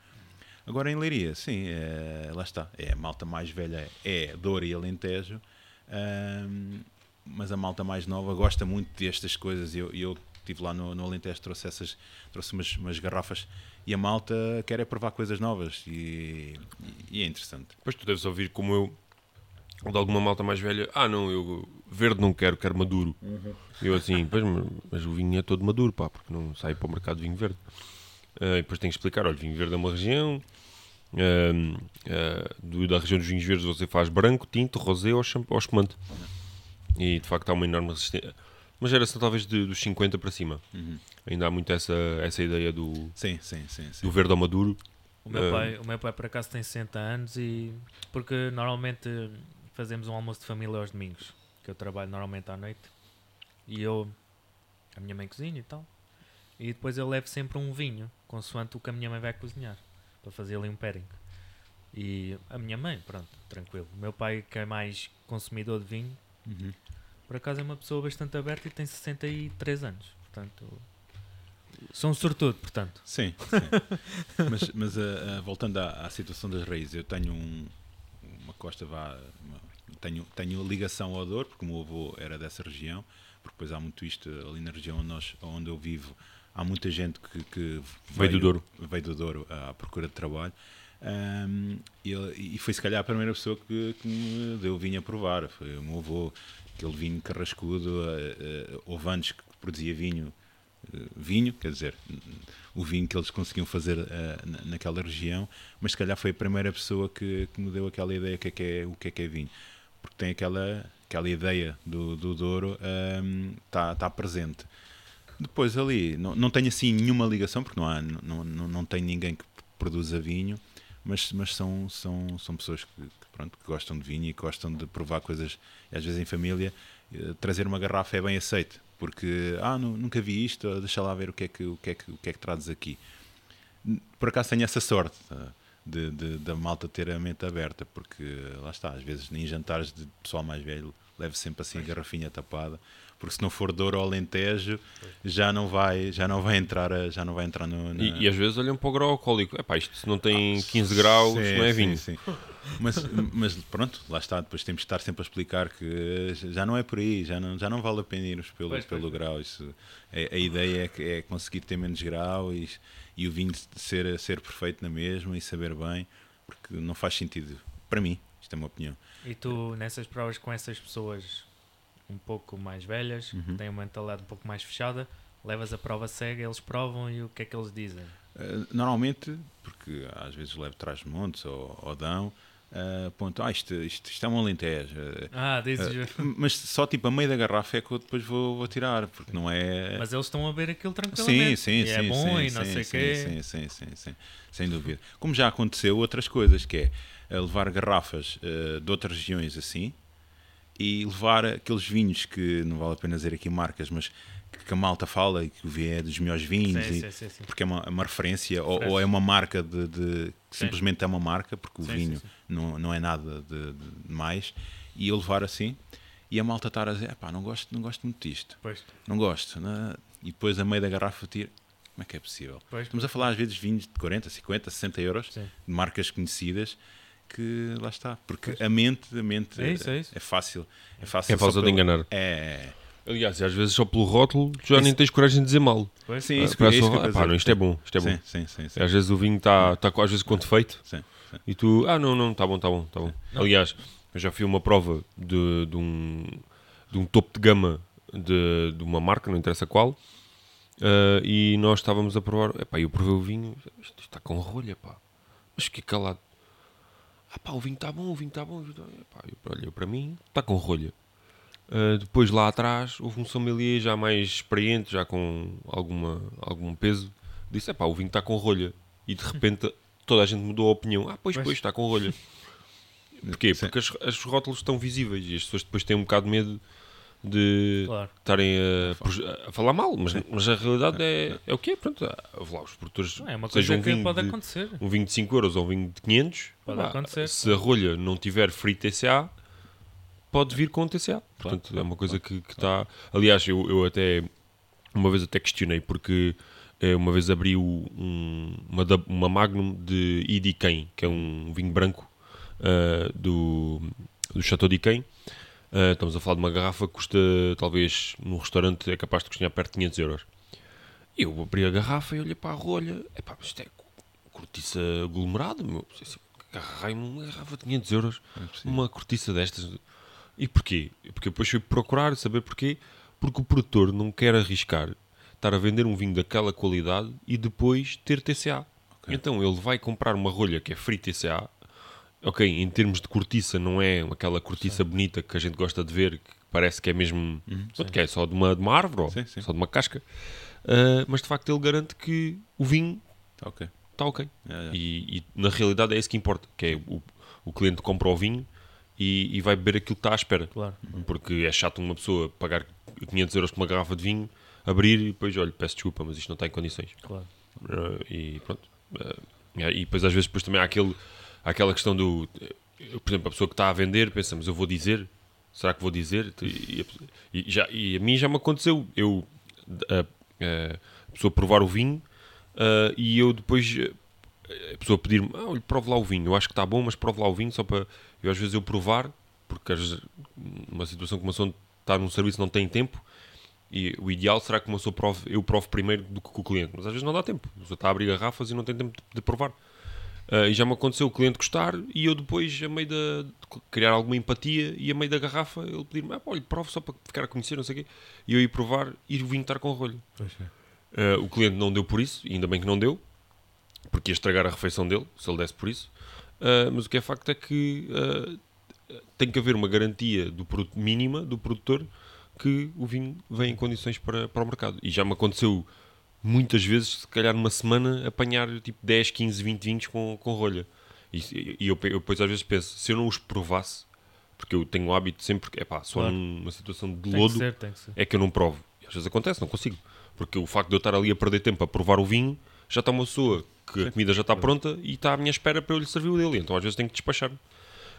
C: Agora em Leiria, sim, é, lá está. É a malta mais velha é Douro e Alentejo, ahm, mas a malta mais nova gosta muito destas coisas. Eu, eu estive lá no, no Alentejo, trouxe, essas, trouxe umas, umas garrafas e a malta quer é provar coisas novas e, e é interessante.
A: Depois tu deves ouvir como eu, de alguma malta mais velha, ah não, eu verde não quero, quero maduro. Eu assim, pois, mas, mas o vinho é todo maduro, pá, porque não sai para o mercado vinho verde. Ah, e depois tenho que explicar, olha, vinho verde é uma região, ah, ah, do- da região dos vinhos verdes você faz branco, tinto, rosé ou, champ- ou espumante. E de facto há uma enorme resistência. Uma geração talvez de- dos 50 para cima.
C: Uhum.
A: Ainda há muito essa, essa ideia do,
C: Sim, sim, sim. sim.
A: do verde ao maduro.
B: O meu,
A: Ah.
B: pai, o meu pai, por acaso, tem 60 anos e. Porque normalmente fazemos um almoço de família aos domingos, que eu trabalho normalmente à noite. E eu. A minha mãe cozinha e tal. E depois eu levo sempre um vinho, consoante o que a minha mãe vai cozinhar, para fazer ali um pairing. E a minha mãe, pronto, tranquilo. O meu pai, que é mais consumidor de vinho,
C: Uhum.
B: por acaso é uma pessoa bastante aberta e tem 63 anos. Portanto, sou um sortudo, portanto.
C: Sim, sim. mas mas ah, ah, voltando à, à situação das raízes, eu tenho um- uma costa, vá, uma- tenho, tenho ligação ao Douro, porque o meu avô era dessa região, porque depois há muito isto ali na região onde, nós, onde eu vivo, há muita gente que, que
A: Veio do Douro.
C: veio do Douro à, procura de trabalho. Ahm, e, e foi se calhar a primeira pessoa que, que me deu vinho a provar. Foi o meu avô, aquele vinho carrascudo. Uh, houve anos que produzia vinho, eh, vinho, quer dizer, o vinho que eles conseguiam fazer na- naquela região, mas se calhar foi a primeira pessoa que, que me deu aquela ideia que é que é, o que é que é vinho. Porque tem aquela, aquela ideia do, do Douro, está tá presente. Depois ali, não, não tenho assim nenhuma ligação, porque não, há, não, não, não tem ninguém que produza vinho, mas, mas são, são, são pessoas que, que, pronto, que gostam de vinho e gostam de provar coisas, às vezes em família, eh, trazer uma garrafa é bem aceito, porque, ah, nu- nunca vi isto, ah, deixa lá ver o que é que, o que, é que, o que, é que trazes aqui. Por acaso tenho essa sorte ah, de, de, da malta ter a mente aberta, porque lá está, às vezes em jantares de pessoal mais velho levo sempre assim a garrafinha tapada, porque se não for Douro ou Alentejo, já não vai, já não vai entrar, já não vai entrar no. na-
A: E, e às vezes olham para o grau alcoólico. Epá, isto se não tem 15 graus,
C: Sim,
A: não é
C: sim,
A: vinho.
C: sim. Mas, mas pronto, lá está. Depois temos que estar sempre a explicar que já não é por aí, já não, já não vale a pena irmos pelo,
B: Pois,
C: pelo
B: pois.
C: grau. Isso, a, a ideia é, que- é conseguir ter menos grau e, e o vinho ser, ser perfeito na mesma e saber bem, porque não faz sentido. Para mim, isto é uma opinião.
B: E tu, nessas provas com essas pessoas um pouco mais velhas,
C: Uhum.
B: que têm uma mentalidade um pouco mais fechada, levas a prova cega, eles provam e o que é que eles dizem?
C: Uh, normalmente, porque às vezes levo trás montes ou, ou dão, uh, ponto, ah, isto, isto, isto é um alentejo. uh,
B: Ah, dizes.
C: uh, mas só tipo a meio da garrafa é que eu depois vou, vou tirar, porque não é.
B: Mas eles estão a ver aquilo
C: Sim,
B: tranquilamente.
C: sim,
B: e
C: sim.
B: é bom
C: sim,
B: e não
C: sim,
B: sei o
C: sim,
B: quê.
C: Sim, sim, sim, sim, sem dúvida. Como já aconteceu outras coisas, que é levar garrafas de outras regiões assim e levar aqueles vinhos que não vale a pena dizer aqui marcas, mas que a malta fala e que o vê é dos melhores vinhos
B: Sim,
C: e-
B: sim, sim,
C: porque é uma, uma referência ou, ou é uma marca de, de- simplesmente é uma marca porque o vinho. Não, não é nada de, de mais e eu levar assim e a malta estar a dizer "Epá, não gosto, não gosto muito disto
B: Pois,
C: não gosto né?" e depois a meio da garrafa tira como é que é possível?
B: pois.
C: Estamos a falar às vezes de vinhos de 40, 50, 60 euros de marcas conhecidas que lá está, porque
B: Pois.
C: a mente, a mente
B: É isso, é isso.
C: fácil é fácil
A: É fácil de
C: pelo-
A: enganar.
C: é,
A: Aliás, às vezes só pelo rótulo já
C: Isso-
A: nem tens coragem de dizer mal.
B: Pois.
C: sim,
A: Ah,
C: isso que, é isso
A: só, "Ah, pá, não, isto é bom, isto é bom.
C: sim, sim, sim, sim.
A: Às vezes o vinho está tá, às vezes com defeito
C: Sim, sim.
A: e tu, ah, não, não, está bom, está bom, está bom. Aliás, eu já fui a uma prova de, de, um, de um topo de gama de, de uma marca, não interessa qual, ah, e nós estávamos a provar, epá, eu provei o vinho, isto está com rolha, pá, mas fiquei calado. Ah pá, o vinho está bom, o vinho está bom. o vinho tá- eu, olha, para mim está com rolha. Ah, depois lá atrás houve um sommelier já mais experiente, já com alguma, algum peso, disse, epá, o vinho está com rolha. E de repente toda a gente mudou a opinião. Ah, pois,
B: Pois.
A: pois, está com rolha. Porquê?
C: Sim.
A: Porque as, as rótulos estão visíveis e as pessoas depois têm um bocado de medo de
B: Claro.
A: estarem a, proje- a falar mal, mas, mas a realidade é, é o quê? Pronto, há- houve lá, os produtores,
B: Não, é uma
A: seja
B: coisa
A: um
B: que
A: vinho
B: pode
A: de,
B: acontecer.
A: um vinho de 5 euros ou um vinho de 500,
B: Pode
A: pá,
B: acontecer.
A: se a rolha não tiver free TCA, pode vir com TCA. Portanto,
C: claro,
A: é uma coisa que está. Aliás, eu, eu até uma vez até questionei porque eh, uma vez abri um- uma, uma Magnum de Idi Quem, que é um vinho branco ah, do, do Chateau de Ah, estamos a falar de uma garrafa que custa, talvez, num restaurante, é capaz de custar perto de 500 euros. Eu abri a garrafa e olhei para a rolha. Epá, mas isto é cortiça aglomerada, meu. Agarrei-me uma garrafa de 500 euros,
C: É
A: uma cortiça destas. E porquê? Porque depois fui procurar saber porquê. Porque o produtor não quer arriscar estar a vender um vinho daquela qualidade e depois ter TCA.
C: Ok.
A: Então ele vai comprar uma rolha que é free TCA. Ok, em termos de cortiça, não é aquela cortiça bonita que a gente gosta de ver, que parece que é mesmo. pronto, que é só de uma, de uma árvore, ou
C: Sim, sim.
A: só de uma casca. Ah, mas de facto ele garante que o vinho
C: Tá ok.
A: está ok.
C: É, é.
A: E, e, na realidade é isso que importa, que é o, o cliente compra o vinho e, e vai beber aquilo que está à espera.
B: Claro.
A: Porque é chato uma pessoa pagar 500 euros por uma garrafa de vinho, abrir e depois, olha, peço desculpa, mas isto não está em condições.
B: Claro.
A: Uh, e pronto. Uh, e depois às vezes depois também há, aquele, aquela questão do... eu, por exemplo, a pessoa que está a vender pensa, mas eu vou dizer? Será que vou dizer? E, a- e já, e a mim já me aconteceu. Eu, a, a pessoa provar o vinho uh, e eu depois... uh, A pessoa pedir-me, ah, olha, prove lá o vinho. Eu acho que está bom, mas prove lá o vinho só para... Eu às vezes eu provar, porque às vezes uma situação que uma pessoa está num serviço não tem tempo e o ideal será que uma pessoa prove, eu provo primeiro do que o cliente, mas às vezes não dá tempo. A pessoa está a abrir garrafas e não tem tempo de provar. Ah, e já me aconteceu o cliente gostar e eu depois, a meio da, de criar alguma empatia e a meio da garrafa, ele pedir-me, ah, olha, prove só para ficar a conhecer, não sei o quê. E eu ir provar e o vinho estar com rolho. Ah, o cliente não deu por isso, ainda bem que não deu, porque ia estragar a refeição dele, se ele desse por isso. Ah, mas o que é facto é que tem que haver uma garantia do mínima do produtor que o vinho vem em condições para, para o mercado. E já me aconteceu muitas vezes, se calhar numa semana, apanhar tipo 10, 15, 20 vinhos com, com rolha. E, e eu, eu depois às vezes penso, se eu não os provasse, porque eu tenho o hábito sempre, é pá, só
B: Claro.
A: numa situação de
B: Tem que
A: lodo,
B: ser, que ser.
A: é que eu não provo. E às vezes acontece, não consigo. Porque o facto de eu estar ali a perder tempo a provar o vinho, já está uma pessoa que a comida já está pronta e está à minha espera para eu lhe servir o dele. Então às vezes tenho que despachar.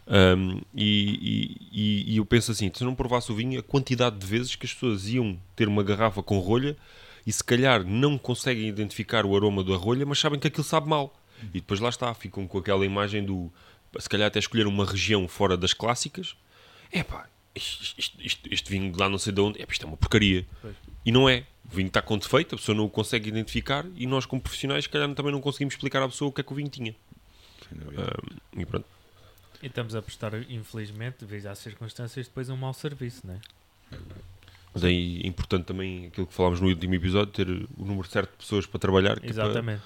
A: Um, e, e, e eu penso assim: se não provasse o vinho, a quantidade de vezes que as pessoas iam ter uma garrafa com rolha e se calhar não conseguem identificar o aroma da rolha, mas sabem que aquilo sabe mal. E depois lá está, ficam com aquela imagem do. Se calhar até escolher uma região fora das clássicas. É pá, isto, isto, isto, este vinho de lá não sei de onde, é, isto é uma porcaria.
B: Pois.
A: E não é. O vinho está com defeito, a pessoa não o consegue identificar e nós, como profissionais, se calhar também não conseguimos explicar à pessoa o que é que o vinho tinha. Um, e pronto.
B: E estamos a prestar, infelizmente, devido às circunstâncias, depois um mau serviço, não é?
A: Daí é importante também aquilo que falámos no último episódio, ter o número certo de pessoas para trabalhar. que é para-
B: Exatamente.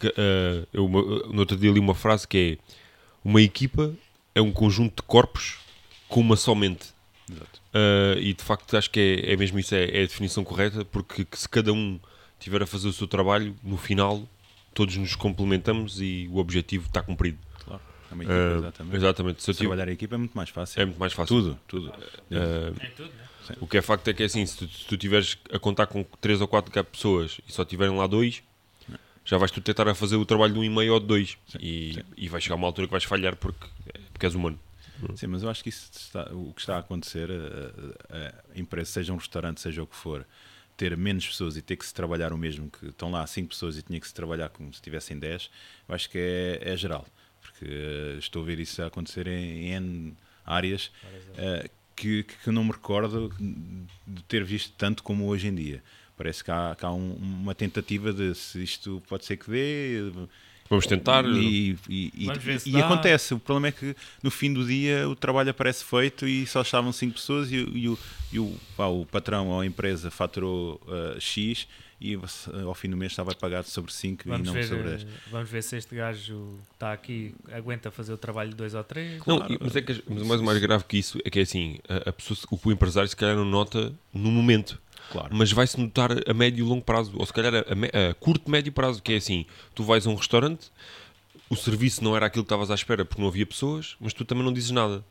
A: que, eh, eu uma- no outro dia li uma frase que é uma equipa é um conjunto de corpos com uma só mente.
C: Exato.
A: Uh, e de facto acho que é, é mesmo isso, é, é a definição correta, porque que se cada um tiver a fazer o seu trabalho, no final todos nos complementamos e o objetivo está cumprido.
C: Claro. É uma equipa,
A: Uh,
C: exatamente.
A: exatamente. Se
C: Trabalhar em equipa é muito mais fácil.
A: é muito mais fácil.
C: Tudo, tudo.
A: Uh,
B: É tudo, né?
A: O que é facto é que é assim, se tu, se tu tiveres a contar com 3 ou 4 pessoas e só tiverem lá dois, já vais tu tentar a fazer o trabalho de um e meio ou de dois. e,
C: sim.
A: e vai chegar uma altura que vais falhar porque, porque és humano.
C: Sim, mas eu acho que isso está, o que está a acontecer, a, a- a empresa, seja um restaurante, seja o que for, ter menos pessoas e ter que se trabalhar o mesmo, que estão lá 5 pessoas e tinha que se trabalhar como se tivessem 10, eu acho que é, é geral. Porque eh, estou a ver isso a acontecer em, em N áreas eh, que, que eu não me recordo de ter visto tanto como hoje em dia. Parece que há, que há um- uma tentativa de se isto pode ser que dê,
A: Vamos tentar.
C: e, e- e-
B: Vamos
C: e acontece, o problema é que no fim do dia o trabalho aparece feito e só estavam 5 pessoas e, o- e o, e o, pá, o patrão ou a empresa faturou uh, X e você, ao fim do mês estava pagado sobre 5 e não
B: ver,
C: sobre
B: eh,
C: 10.
B: vamos ver se este gajo que está aqui aguenta fazer o trabalho de dois ou três.
A: Não,
C: Claro.
A: mas é que mas mais o mais grave que isso é que é assim, a, a pessoa, o empresário se calhar não nota no momento,
C: Claro.
A: mas vai-se notar a médio e longo prazo, ou se calhar a, a me- a curto médio prazo, que é assim, tu vais a um restaurante, o serviço não era aquilo que estavas à espera porque não havia pessoas, mas tu também não dizes nada.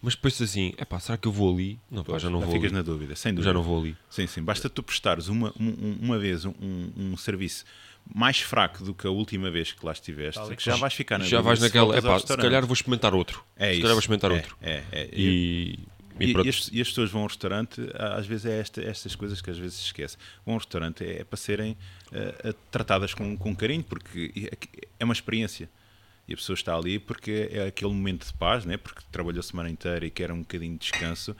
A: Mas depois assim, é pá, será que eu vou ali? Não, pá, já não
C: já
A: vou
C: ficas
A: ali.
C: na dúvida, sem dúvida.
A: Já não vou ali.
C: Sim, sim. Basta tu prestares uma, um- um- uma vez um, um serviço mais fraco do que a última vez que lá estiveste,
B: Tal
C: que já vais ficar na
A: Já
C: dúvida
A: vais
C: se
A: naquela, é pá, se calhar vou experimentar outro.
C: É
A: se
C: isso.
A: calhar vou experimentar
C: é,
A: outro.
C: É, é.
A: E, e
C: E, e as, e as pessoas vão ao restaurante, às vezes é esta- estas coisas que às vezes se esquece. Vão ao restaurante é, para serem eh, tratadas com, com carinho, porque é- é uma experiência. E a pessoa está ali porque é aquele momento de paz, né? porque trabalhou a semana inteira e quer um bocadinho de descanso.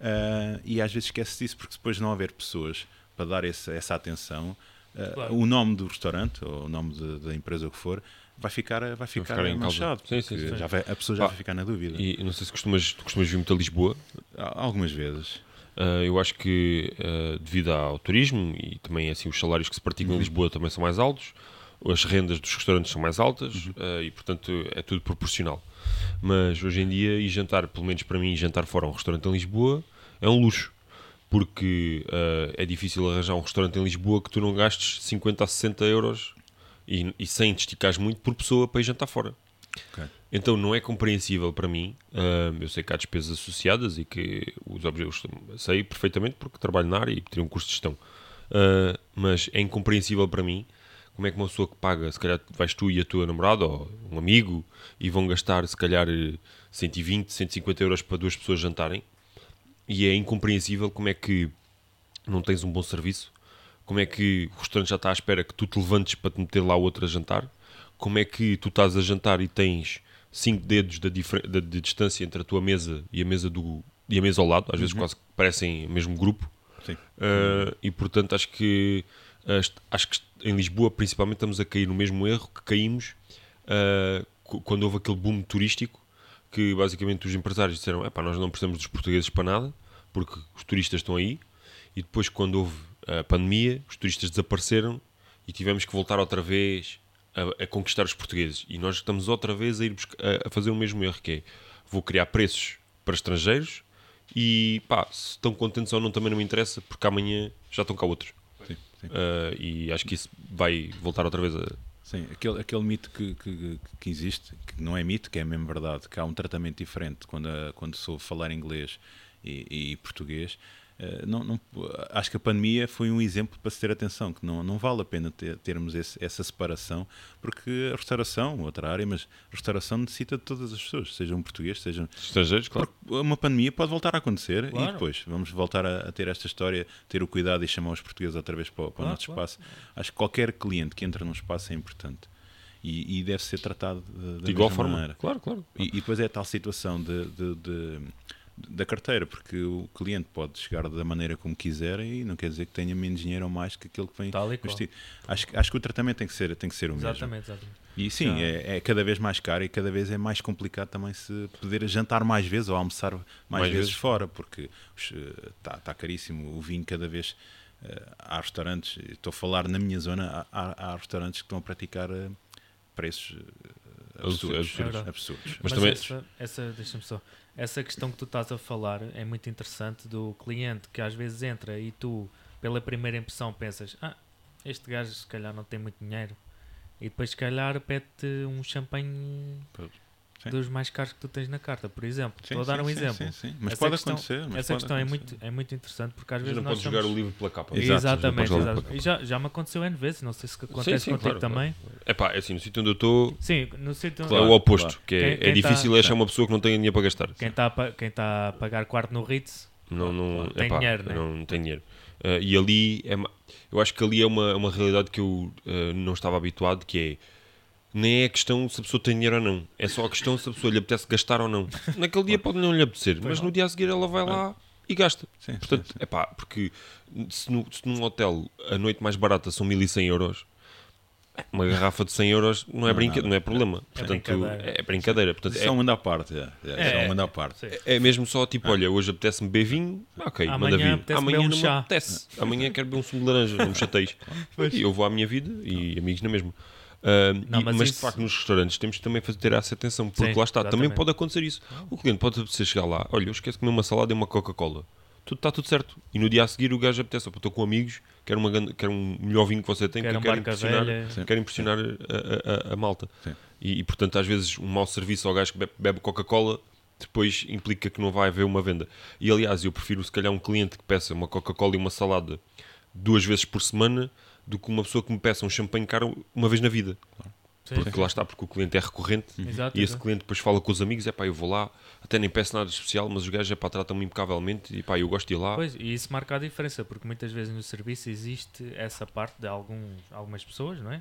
C: ah, e às vezes esquece disso, porque depois de não haver pessoas para dar essa, essa atenção, ah,
B: Claro.
C: o nome do restaurante ou o nome de- da empresa ou o que for vai ficar, vai ficar,
A: ficar em causa.
C: manchado.
A: Sim, sim, sim.
C: já vai- a pessoa já
A: Pá,
C: vai ficar na dúvida.
A: E não sei se costumas, tu costumas vir muito a Lisboa.
C: Algumas vezes.
A: Uh, eu acho que uh, devido ao turismo e também assim os salários que se praticam
C: Uhum.
A: em Lisboa também são mais altos, as rendas dos restaurantes são mais altas
C: Uhum.
A: uh, e portanto é tudo proporcional. Mas hoje em dia e jantar, pelo menos para mim, jantar fora um restaurante em Lisboa é um luxo. Porque uh, é difícil arranjar um restaurante em Lisboa que tu não gastes 50 a 60 euros e, e sem te esticares muito por pessoa para ir jantar fora.
C: Ok.
A: Então não é compreensível para mim. hum, eu sei que há despesas associadas e que os objetos sei perfeitamente porque trabalho na área e tirei um curso de gestão. Ah, mas é incompreensível para mim como é que uma pessoa que paga, se calhar vais tu e a tua namorada ou um amigo e vão gastar se calhar eh, 120, 150 euros para duas pessoas jantarem? E é incompreensível como é que não tens um bom serviço, como é que o restaurante já está à espera que tu te levantes para te meter lá outro a jantar, como é que tu estás a jantar e tens 5 dedos da difer- da- de distância entre a tua mesa e a mesa, do, e a mesa ao lado, às vezes quase que parecem o mesmo grupo,
C: Sim.
A: Uh, e portanto acho que acho que em Lisboa principalmente estamos a cair no mesmo erro que caímos uh, quando houve aquele boom turístico que basicamente os empresários disseram Epá, nós não precisamos dos portugueses para nada porque os turistas estão aí e depois quando houve a pandemia os turistas desapareceram e tivemos que voltar outra vez a, a conquistar os portugueses e nós estamos outra vez a ir a, a fazer o mesmo erro que é vou criar preços para estrangeiros e pá, se estão contentes ou não também não me interessa, porque amanhã já estão cá outros. Uh, e acho que isso vai voltar outra vez a.
C: Sim, aquele, aquele mito que, que, que existe, que não é mito, que é mesmo verdade, que há um tratamento diferente quando, a- quando se ouve falar inglês e, e português, não, não, acho que a pandemia foi um exemplo para se ter atenção, que não, não vale a pena ter, termos esse, essa separação, porque a restauração, outra área, mas a restauração necessita de todas as pessoas, sejam portugueses, sejam
A: estrangeiros, claro.
C: Uma pandemia pode voltar a acontecer
B: Claro.
C: e depois vamos voltar a, a ter esta história, ter o cuidado e chamar os portugueses outra vez para, o- para o
B: Claro,
C: nosso
B: claro.
C: espaço. Acho que qualquer cliente que entra num espaço é importante e, e deve ser tratado de,
A: De igual
C: mesma
A: forma.
C: maneira.
A: Claro, claro.
C: E, e depois é a tal situação de, de- de- da carteira, porque o cliente pode chegar da maneira como quiser e não quer dizer que tenha menos dinheiro ou mais que aquele que vem
B: Tal e qual.
C: vestido. Acho, que- acho que o tratamento tem que ser, tem que ser o mesmo.
B: Exatamente, exatamente.
C: E sim, é, é cada vez mais caro e cada vez é mais complicado também se poder jantar mais vezes ou almoçar mais,
A: Mais
C: vezes,
A: vezes.
C: fora, porque está tá caríssimo. O vinho cada vez. eh, há restaurantes, estou a falar na minha zona, há, há- restaurantes que estão a praticar eh, preços eh, absurdos.
A: Absurdos.
B: É
C: absurdos.
A: Mas
B: Mas,
A: também-
B: essa, essa deixa-me só. Essa questão que tu estás a falar é muito interessante do cliente que às vezes entra e tu, pela primeira impressão, pensas: Ah, este gajo se calhar não tem muito dinheiro. E depois, se calhar, pede-te um champanhe
C: sim.
B: dos mais caros que tu tens na carta, por exemplo.
C: Sim,
B: Estou a dar
C: sim,
B: um exemplo.
C: sim, sim. Mas
B: Essa
C: pode
B: questão-
C: acontecer. mas
B: Essa
C: pode
B: questão é
C: acontecer.
B: muito, é muito interessante porque às
A: Mas
B: vezes
A: não
B: nós
A: podes jogar o livro pela capa.
C: Exato,
B: Exatamente,
A: pela
B: E já, já me aconteceu N vezes, não sei se acontece
A: Sim, sim,
B: contigo
A: claro,
B: também.
A: É pá, é assim, no sítio onde eu estou
B: Sim, no sítio
A: é
C: Claro,
A: o oposto,
C: claro.
A: que é,
B: Quem-
A: é
B: quem tá-
A: difícil é achar uma pessoa que não tenha dinheiro para gastar.
B: quem está a, tá a pagar quarto no Ritz,
A: Não, não,
B: Tem
A: epá,
B: dinheiro, né?
A: não, não tem dinheiro. Ah, e ali, é, eu acho que ali é uma, uma realidade que eu ah, não estava habituado, que é, nem é a questão se a pessoa tem dinheiro ou não, é só a questão se a pessoa lhe apetece gastar ou não. Naquele dia pode não lhe apetecer, mas no dia a seguir ela vai lá e gasta.
C: Sim,
A: Portanto, é pá, porque se, no, se num hotel a noite mais barata são 1100 euros, uma garrafa de 100 euros não é,
C: Não,
A: brinca,
C: nada.
A: não é problema. Portanto,
B: brincadeira.
A: é brincadeira. Portanto, é,
C: é um mundo à parte. É, é, é à parte.
A: é mesmo só tipo, olha, hoje apetece-me beber vinho, ah, ok,
B: Amanhã
A: manda
B: apetece
A: Amanhã
B: um
A: não me
B: chá.
A: apetece. Amanhã quero beber um sumo de laranja, não me chateis. E eu vou à minha vida e amigos na mesma. Ah,
B: Não,
A: e-
B: mas
A: mas de
B: isso-
A: facto nos restaurantes temos que também fazer, ter essa atenção, porque
B: Sim,
A: lá está, também
B: exatamente.
A: pode acontecer isso. O cliente pode apetecer chegar lá, olha, eu esqueço de comer uma salada e uma Coca-Cola. Tudo está tudo certo. E no dia a seguir o gajo apetece, "Opa, estou com amigos, quero, uma, quero um melhor vinho que você tem,
B: Quero
A: porque
B: um
A: quero impressionar, quero impressionar a, a- a- a malta. E, e, portanto, às vezes, um mau serviço ao gajo que bebe, bebe Coca-Cola depois implica que não vai haver uma venda. E aliás, eu prefiro se calhar um cliente que peça uma Coca-Cola e uma salada duas vezes por semana do que uma pessoa que me peça um champanhe caro uma vez na vida.
B: Sim,
A: Porque
B: sim.
A: lá está, porque o cliente é recorrente
B: Exato,
A: e esse
B: exato.
A: cliente depois fala com os amigos, é pá, eu vou lá, até nem peço nada especial, mas os gajos é pá, tratam-me impecavelmente e pá, eu gosto de ir lá.
B: Pois, e isso marca a diferença, porque muitas vezes no serviço existe essa parte de alguns, algumas pessoas, não é?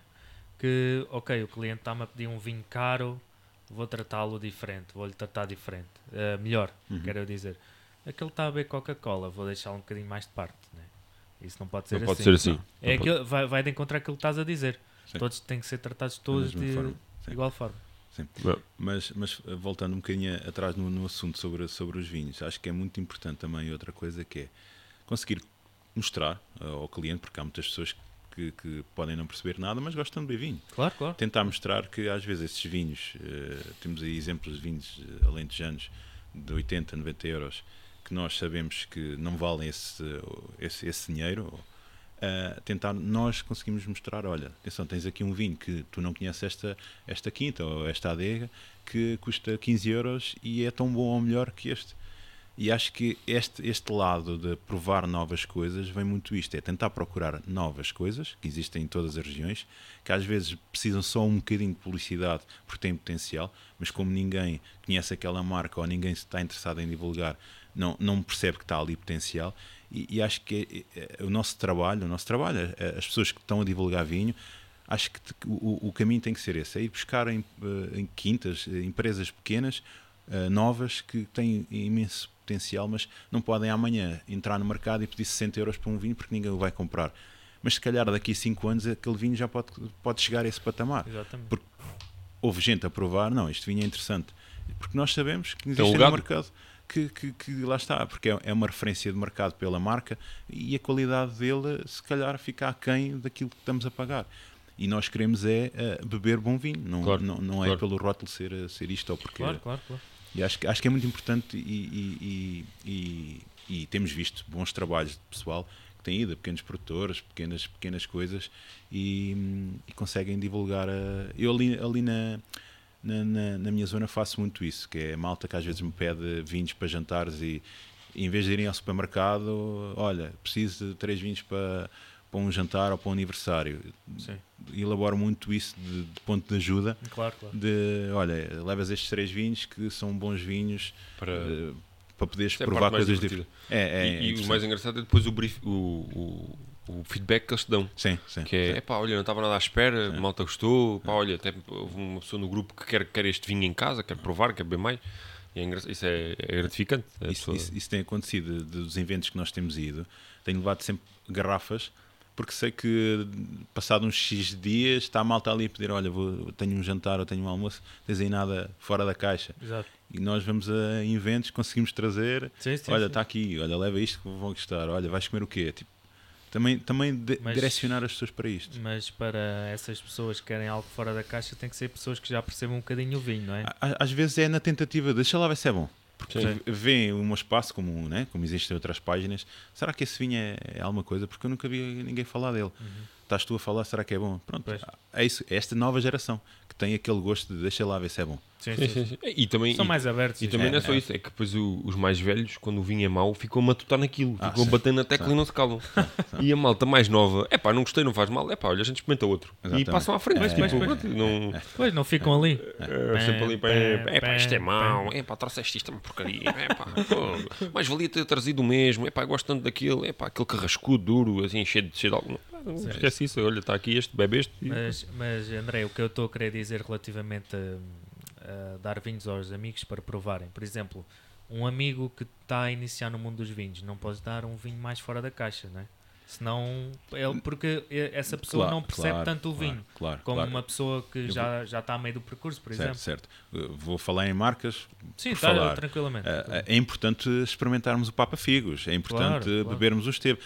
B: Que, ok, o cliente está-me a pedir um vinho caro, vou tratá-lo diferente, vou-lhe tratar diferente, eh, melhor,
C: Uhum.
B: quero eu dizer. Aquele está a beber Coca-Cola, vou deixá-lo um bocadinho mais de parte, né? Isso não pode ser
A: não
B: assim.
A: pode ser assim.
B: É
A: Não pode-
B: aquilo, vai, vai de encontrar aquilo que estás a dizer.
C: Sim.
B: Todos têm que ser tratados todos de,
C: forma.
B: de
C: Sim.
B: igual forma.
A: Não.
C: Mas, mas eh, voltando um bocadinho atrás no, no assunto sobre, sobre os vinhos, acho que é muito importante também outra coisa que é conseguir mostrar eh, ao cliente, porque há muitas pessoas que, que podem não perceber nada, mas gostam de beber vinho.
B: Claro, claro.
C: Tentar mostrar que às vezes esses vinhos, eh, temos aí exemplos de vinhos alentejanos de 80, 90 euros, que nós sabemos que não valem esse, esse, esse dinheiro. eh, tentar nós conseguimos mostrar, olha, atenção, tens aqui um vinho que tu não conheces esta, esta quinta ou esta adega que custa 15 euros e é tão bom ou melhor que este. E acho que este, este lado de provar novas coisas vem muito isto, é tentar procurar novas coisas que existem em todas as regiões, que às vezes precisam só um bocadinho de publicidade porque têm potencial, mas como ninguém conhece aquela marca ou ninguém está interessado em divulgar, não, não percebe que está ali potencial. E, e acho que é- é- o nosso trabalho, o nosso trabalho, é- as pessoas que estão a divulgar vinho, acho que o, o caminho tem que ser esse, é ir buscar em, eh, em quintas, eh, empresas pequenas, eh, novas, que têm imenso potencial, mas não podem amanhã entrar no mercado e pedir 60 euros por um vinho porque ninguém o vai comprar. Mas se calhar daqui a 5 anos aquele vinho já pode, pode chegar a esse patamar.
B: Exatamente.
C: Porque houve gente a provar, não, este vinho é interessante. Porque nós sabemos que
A: Então,
C: existe
A: o
C: no mercado que, que, que lá está, porque é, é uma referência de mercado pela marca e a qualidade dele se calhar fica aquém daquilo que estamos a pagar. E nós queremos é eh, beber bom vinho, não,
A: Claro,
C: não, não é
A: claro.
C: pelo rótulo ser, eh, ser isto ou porque.
B: Claro, claro, claro.
C: E acho que, acho que é muito importante e, e- e- e- temos visto bons trabalhos de pessoal que têm ido a pequenos produtores, pequenas, pequenas coisas e, hum, e conseguem divulgar. a- eu ali, ali na, na, na- na minha zona faço muito isso, que é a malta que às vezes me pede vinhos para jantares e, em vez de irem ao supermercado, olha, preciso de três vinhos para, para um jantar ou para um aniversário.
B: Sim.
C: Elaboro muito isso de, de ponto de ajuda.
B: Claro, claro.
C: De, olha, levas estes três vinhos que são bons vinhos
A: Para...
C: eh, para poderes
A: é
C: provar coisas diferentes. É, é,
A: e, e o
C: interessante.
A: mais engraçado é depois o, brief, o, o, o feedback que eles te dão.
C: Sim, sim.
A: Que é,
C: sim.
A: epá, olha, não estava nada à espera, malta gostou, pá, olha, até houve uma pessoa no grupo que quer, quer este vinho em casa, quer provar, quer beber mais. E é isso é, é gratificante. A
C: Isso,
A: pessoa-
C: isso- isso tem acontecido dos eventos que nós temos ido. Tenho levado sempre garrafas porque sei que passado uns X dias está a malta ali a pedir: Olha, vou, tenho um jantar ou tenho um almoço, tens aí nada fora da caixa.
B: Exato.
C: E nós vamos a eventos, conseguimos trazer:
B: Sim, sim,
C: Olha,
B: sim.
C: está aqui, olha, leva isto que vão gostar, olha, vais comer o quê? Tipo, também também de-
B: Mas-
C: direcionar as pessoas para isto.
B: Mas para essas pessoas que querem algo fora da caixa, tem que ser pessoas que já percebam um bocadinho o vinho, não é?
C: Às vezes é na tentativa, deixa lá ver se é bom. Porque
A: Sim.
C: vêem um espaço como, né, como existem outras páginas. Será que esse vinho é, é alguma coisa? Porque eu nunca vi ninguém falar dele. Estás tu a falar, será que é bom? Pronto,
B: Pois.
C: é isso. É esta nova geração que tem aquele gosto de deixa lá ver se é bom.
B: Sim,
A: Sim,
B: sim.
A: E também,
B: São
A: e-
B: mais abertos.
A: E também
C: É,
A: não é só
C: é.
A: isso, é que depois o- os mais velhos, quando o vinho é mau, ficam a matutar naquilo,
C: Ah,
A: ficam
C: sim.
A: batendo na tecla e não se calam. E a malta mais nova, é pá, não gostei, não faz mal, é pá, olha, a gente experimenta outro.
C: Exatamente.
A: E passam à frente,
C: É,
A: tipo,
C: é,
A: pronto, não,
B: Pois, não ficam ali.
A: é, sempre ali, pá, é pá, isto é mau, é pá, trouxeste isto, é uma porcaria, é pá, pô, mais valia ter trazido o mesmo, é pá, gosto tanto daquele, é pá, aquele carrascudo, duro, assim, cheio de, cheio de algo. Não, esquece isso, olha, está aqui este, bebe este.
B: Mas, mas André, o que eu estou a querer dizer relativamente a, dar vinhos aos amigos para provarem, por exemplo, um amigo que está a iniciar no mundo dos vinhos, não podes dar um vinho mais fora da caixa, não é? Senão, ele, porque essa pessoa
C: Claro,
B: não percebe
C: claro,
B: tanto o vinho,
C: claro,
B: como uma pessoa que já, já está a meio do percurso, por
C: certo,
B: exemplo.
C: certo. Eu Vou falar em marcas.
B: Sim, está
C: falar.
B: tranquilamente.
C: É, é importante experimentarmos o Papa Figos, é importante bebermos o esteve,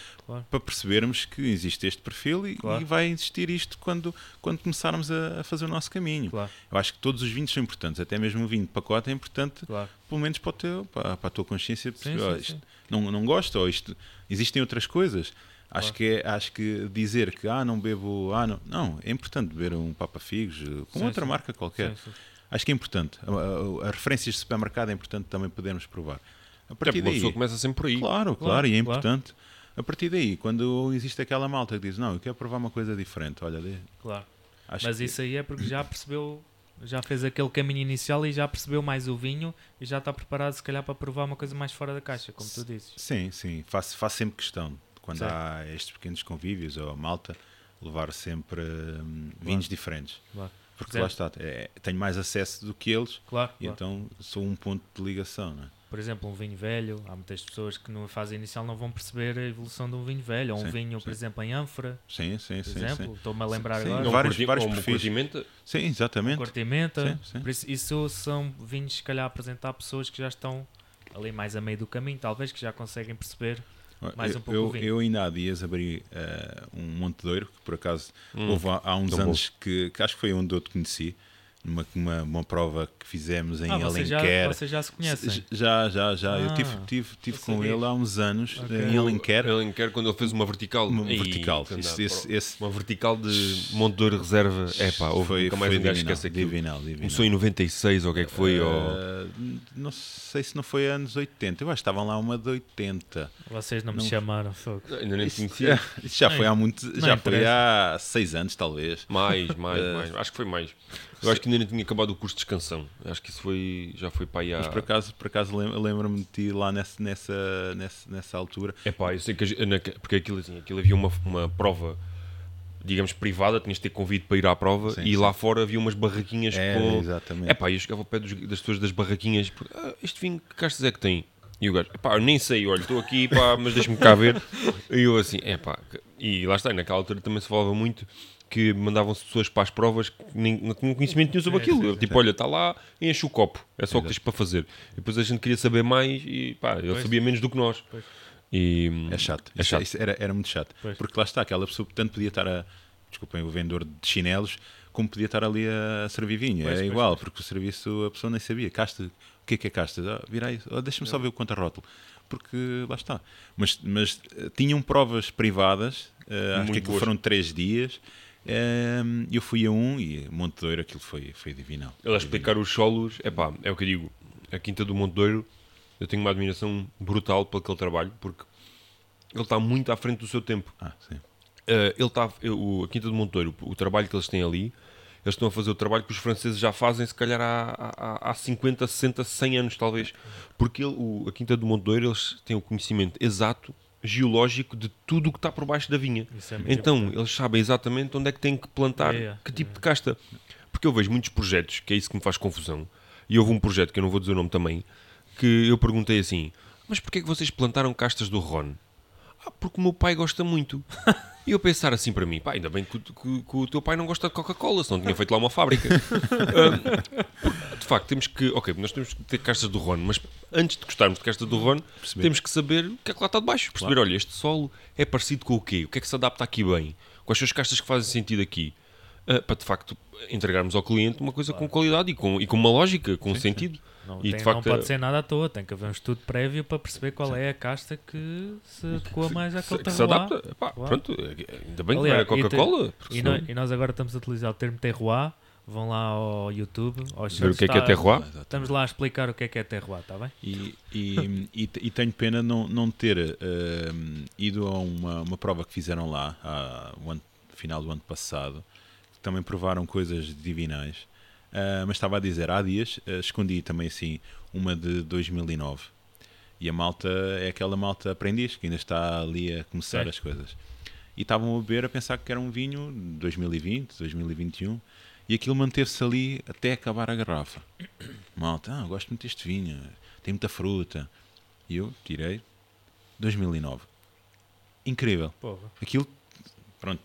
C: para percebermos que existe este perfil e, e vai existir isto quando, quando começarmos a, a fazer o nosso caminho. Eu acho que todos os vinhos são importantes, até mesmo o vinho de pacote é importante, pelo menos para, o teu, para, para a tua consciência,
B: Sim, sim,
C: isto
B: sim.
C: Não, não gosto, ou isto, existem outras coisas. Acho,
B: Claro.
C: que é, acho que dizer que ah, não bebo, ah, não, não, é importante beber um Papa Figos eh, com
B: Sim,
C: outra
B: sim.
C: marca qualquer.
B: Sim.
C: Acho que é importante. A, a- a referências de supermercado é importante também podermos provar. A partir
A: uma
C: daí,
A: pessoa começa sempre por aí.
C: Claro, claro,
B: Claro,
C: e é
B: claro.
C: importante. A partir daí, quando existe aquela malta que diz, não, eu quero provar uma coisa diferente, olha, de-
B: claro. Mas
C: que
B: isso aí é porque já percebeu, já fez aquele caminho inicial e já percebeu mais o vinho e já está preparado se calhar para provar uma coisa mais fora da caixa, como tu dizes.
C: sim, sim, faço, faço sempre questão, quando
B: Certo.
C: há estes pequenos convívios ou a malta, levar sempre hum, vinhos diferentes.
B: Claro.
C: Porque
B: Certo.
C: lá está, é, tenho mais acesso do que eles
B: Claro,
C: e
B: claro.
C: então sou um ponto de ligação, não é?
B: Por exemplo, um vinho velho, há muitas pessoas que numa fase inicial não vão perceber a evolução de um vinho velho, ou um
C: Sim,
B: vinho, por
C: sim.
B: exemplo, em ânfora,
C: Sim, sim,
B: por
C: sim.
B: exemplo, estou-me a lembrar
C: Sim,
B: agora,
C: vários- vários
A: ou um
C: perfis.
A: curtimento,
C: Sim, exatamente.
B: cortimenta,
C: Sim, sim.
B: por isso, isso são vinhos se calhar apresentar a pessoas que já estão ali mais a meio do caminho, talvez que já conseguem perceber mais
C: eu,
B: um pouco
C: eu,
B: vinho.
C: eu ainda há dias abri eh, um Montedouro, que por acaso
A: Hum,
C: houve há, há uns anos que, que acho que foi onde eu te conheci, numa, uma, uma prova que fizemos em
B: ah, vocês já,
C: Alenquer.
B: vocês já se conhecem.
C: Já, já, já. eu
B: Ah,
C: tive, tive, tive
B: não
C: com ele há uns anos
B: Ok.
C: em Alenquer.
A: Ele quer quando ele fez uma vertical.
C: Uma vertical.
A: que
C: Esse- esse- esse-
A: Uma vertical de Monte Douro Reserva. É pá, houve,
C: foi,
A: nunca mais
C: foi
A: um gajo esquece aquilo.
C: divinal, divinal.
A: Começou em 96 ou o que é que foi? ou...
C: Eh, não sei se não foi anos 80. Eu acho que estavam lá uma de 80.
B: Vocês não me
C: não-
B: chamaram, fogo.
A: Ainda nem
C: Isso,
A: conhecia.
C: isso já
B: Não,
C: foi há muito.
B: não
C: Já foi
B: interessa.
C: há seis anos, talvez.
A: Mais, mais,
C: Eh,
A: mais. Acho que foi mais. Eu acho que ainda não tinha acabado o curso de descansão. Acho que isso foi, já foi para aí há...
C: Mas por acaso, por acaso lem- lembro-me de ti lá nessa, nessa, nessa, nessa altura.
A: É pá, eu sei que porque aquilo, assim, aquilo havia uma, uma prova, digamos, privada, tinhas de ter convite para ir à prova
C: Sim,
A: e
C: sim.
A: lá fora havia umas barraquinhas
C: É,
A: com.
C: exatamente.
A: É pá, eu chegava ao pé dos- das pessoas das barraquinhas, porque, ah, este vinho que castas é que tem? E o gajo, pá, eu nem sei, olha, estou aqui, pá, mas deixa-me cá ver. E eu assim, é pá, e lá está, naquela altura também se falava muito que mandavam-se pessoas para as provas que nem, não tinham conhecimento nenhum sobre
B: Sim,
A: aquilo.
B: sim, sim.
A: tipo, olha, está lá, enche o copo, é só o que tens para fazer. E depois a gente queria saber mais e pá, ele
B: Pois.
A: sabia menos do que nós.
B: Pois.
A: E,
C: É chato.
A: É
C: Isso-
A: chato.
C: isso era, era muito chato.
B: Pois.
C: Porque lá está, aquela pessoa, portanto, podia estar a. Desculpem, o vendedor de chinelos, como podia estar ali a servir vinho.
B: Pois,
C: igual,
B: pois.
C: porque o serviço a pessoa nem sabia. Casta, o que é que é casta? Ah, vira aí, oh, deixa-me só ver o conta-rótulo. Porque lá está. Mas, mas eh, tinham provas privadas, eh, acho que aquilo
A: boas.
C: foram três dias. Eh, eu fui a um e Monte Douro, aquilo foi, foi divinal.
A: Ele a explicar os solos, é pá, é o que eu digo. A Quinta do Monte Douro Eu tenho uma admiração brutal pelo aquele trabalho, porque ele está muito à frente do seu tempo.
C: Ah, sim.
A: Uh, ele está, o, a Quinta do Monteiro, o trabalho que eles têm ali, eles estão a fazer o trabalho que os franceses já fazem, se calhar há, há, há 50, 60, 100 anos, talvez. Porque ele, o, a Quinta do Monteiro, eles têm o conhecimento exato, geológico, de tudo o que está por baixo da vinha.
B: É
A: Então,
B: importante.
A: eles sabem exatamente onde é que têm que plantar, que tipo de casta. Porque eu vejo muitos projetos, que é isso que me faz confusão. E houve um projeto, que eu não vou dizer o nome também, que eu perguntei assim: Mas porquê é que vocês plantaram castas do Ron? Ah, porque o meu pai gosta muito. E eu pensar assim para mim, pá, ainda bem que, o- que- que o teu pai não gosta de Coca-Cola, senão tinha feito lá uma fábrica. Ah, de facto, temos que, ok, nós temos que ter castas do Ron, mas antes de gostarmos de castas do Ron,
C: Perceber.
A: temos que saber o que é que lá está de baixo. Perceber, olha, este solo é parecido com o quê? O que é que se adapta aqui bem? Quais são as castas que fazem sentido aqui? Ah, para de facto entregarmos ao cliente uma coisa com qualidade e com, e com uma lógica, com sentido.
B: Não,
A: E,
B: tem-
A: de facto,
B: não pode
A: é-
B: ser nada à toa, tem que haver um estudo prévio para perceber qual é a casta que se adequa mais àquele
A: que se
B: terroir.
A: adapta. Pá. Pronto, ainda bem que
B: Aliás,
A: não era Coca-Cola.
B: E,
A: senão-
B: e nós agora estamos a utilizar o termo terroir. Vão lá ao YouTube, aos
A: Ver o que é que é terroir?
B: Estamos lá a explicar o que é que é terroir, está bem?
C: E, e, e, e tenho pena não, não ter eh, ido a uma, uma prova que fizeram lá há, o ano- final do ano passado, que também provaram coisas divinais. Ah, mas estava a dizer, há dias eh, escondi também assim uma de 2009. E a malta é aquela malta aprendiz que ainda está ali a começar
B: Sim.
C: as coisas. E estavam a beber a pensar que era um vinho de 2020, 2021, e aquilo manteve-se ali até acabar a garrafa. Malta, ah, gosto muito deste vinho, tem muita fruta. E eu tirei 2009. Incrível.
B: Porra.
C: Aquilo, pronto,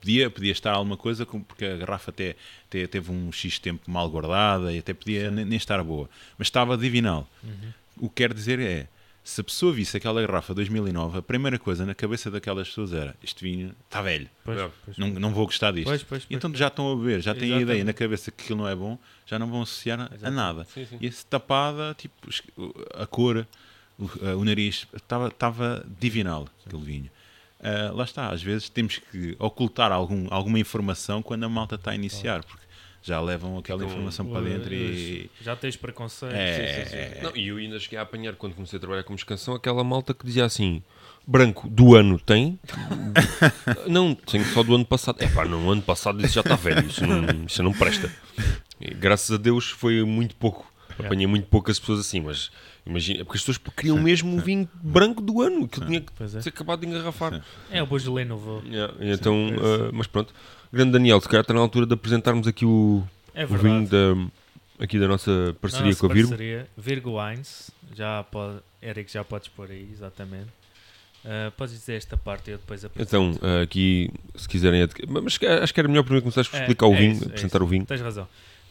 C: podia, podia estar alguma coisa, porque a garrafa até, até teve um X tempo mal guardada e até podia nem, nem estar boa. Mas estava divinal.
B: Uhum.
C: O que quer dizer é, se a pessoa visse aquela garrafa 2009, a primeira coisa na cabeça daquelas pessoas era, este vinho está velho,
B: Pois, pois,
C: não, não vou gostar disto.
B: pois, pois, pois.
C: então já estão a beber, já têm a ideia
B: Exatamente.
C: na cabeça que aquilo não é bom, já não vão associar a- a
B: Exatamente.
C: nada.
A: Sim, sim.
C: E esse tapada, tipo, a cor, o, o nariz, estava, estava divinal aquele vinho. Ah, lá está, às vezes temos que ocultar algum, alguma informação quando a malta está a iniciar, porque já levam aquela
A: Com-
C: informação para dentro e.
B: Já tens preconceito.
C: É,
B: Sim, sim, sim.
A: Não, e eu ainda cheguei a apanhar quando comecei a trabalhar como escansão aquela malta que dizia assim: branco do ano tem? não, tenho só do ano passado. É pá, não, no ano passado isso já está velho, isso não, isso não presta. E, graças a Deus foi muito pouco. Apanhei muito poucas pessoas assim, mas imagina, porque as pessoas queriam mesmo um vinho branco do ano, que tinha que
B: é.
A: ser acabado de engarrafar.
B: É o Beaujolais Nouveau.
A: Yeah, então, ah, mas pronto, grande Daniel, se calhar está na altura de apresentarmos aqui o,
B: É
A: o vinho da, aqui da nossa parceria
B: Nossa
A: com a Virgo.
B: parceria, Virgo Wines. Já pode, Eric, já podes pôr aí, exatamente. Ah, podes dizer esta parte e eu depois apresento.
A: Então, ah, aqui, se quiserem. Mas acho que- era melhor primeiro começares por
B: É,
A: explicar o
B: é
A: vinho,
B: isso, é
A: apresentar o vinho.
B: Tens razão.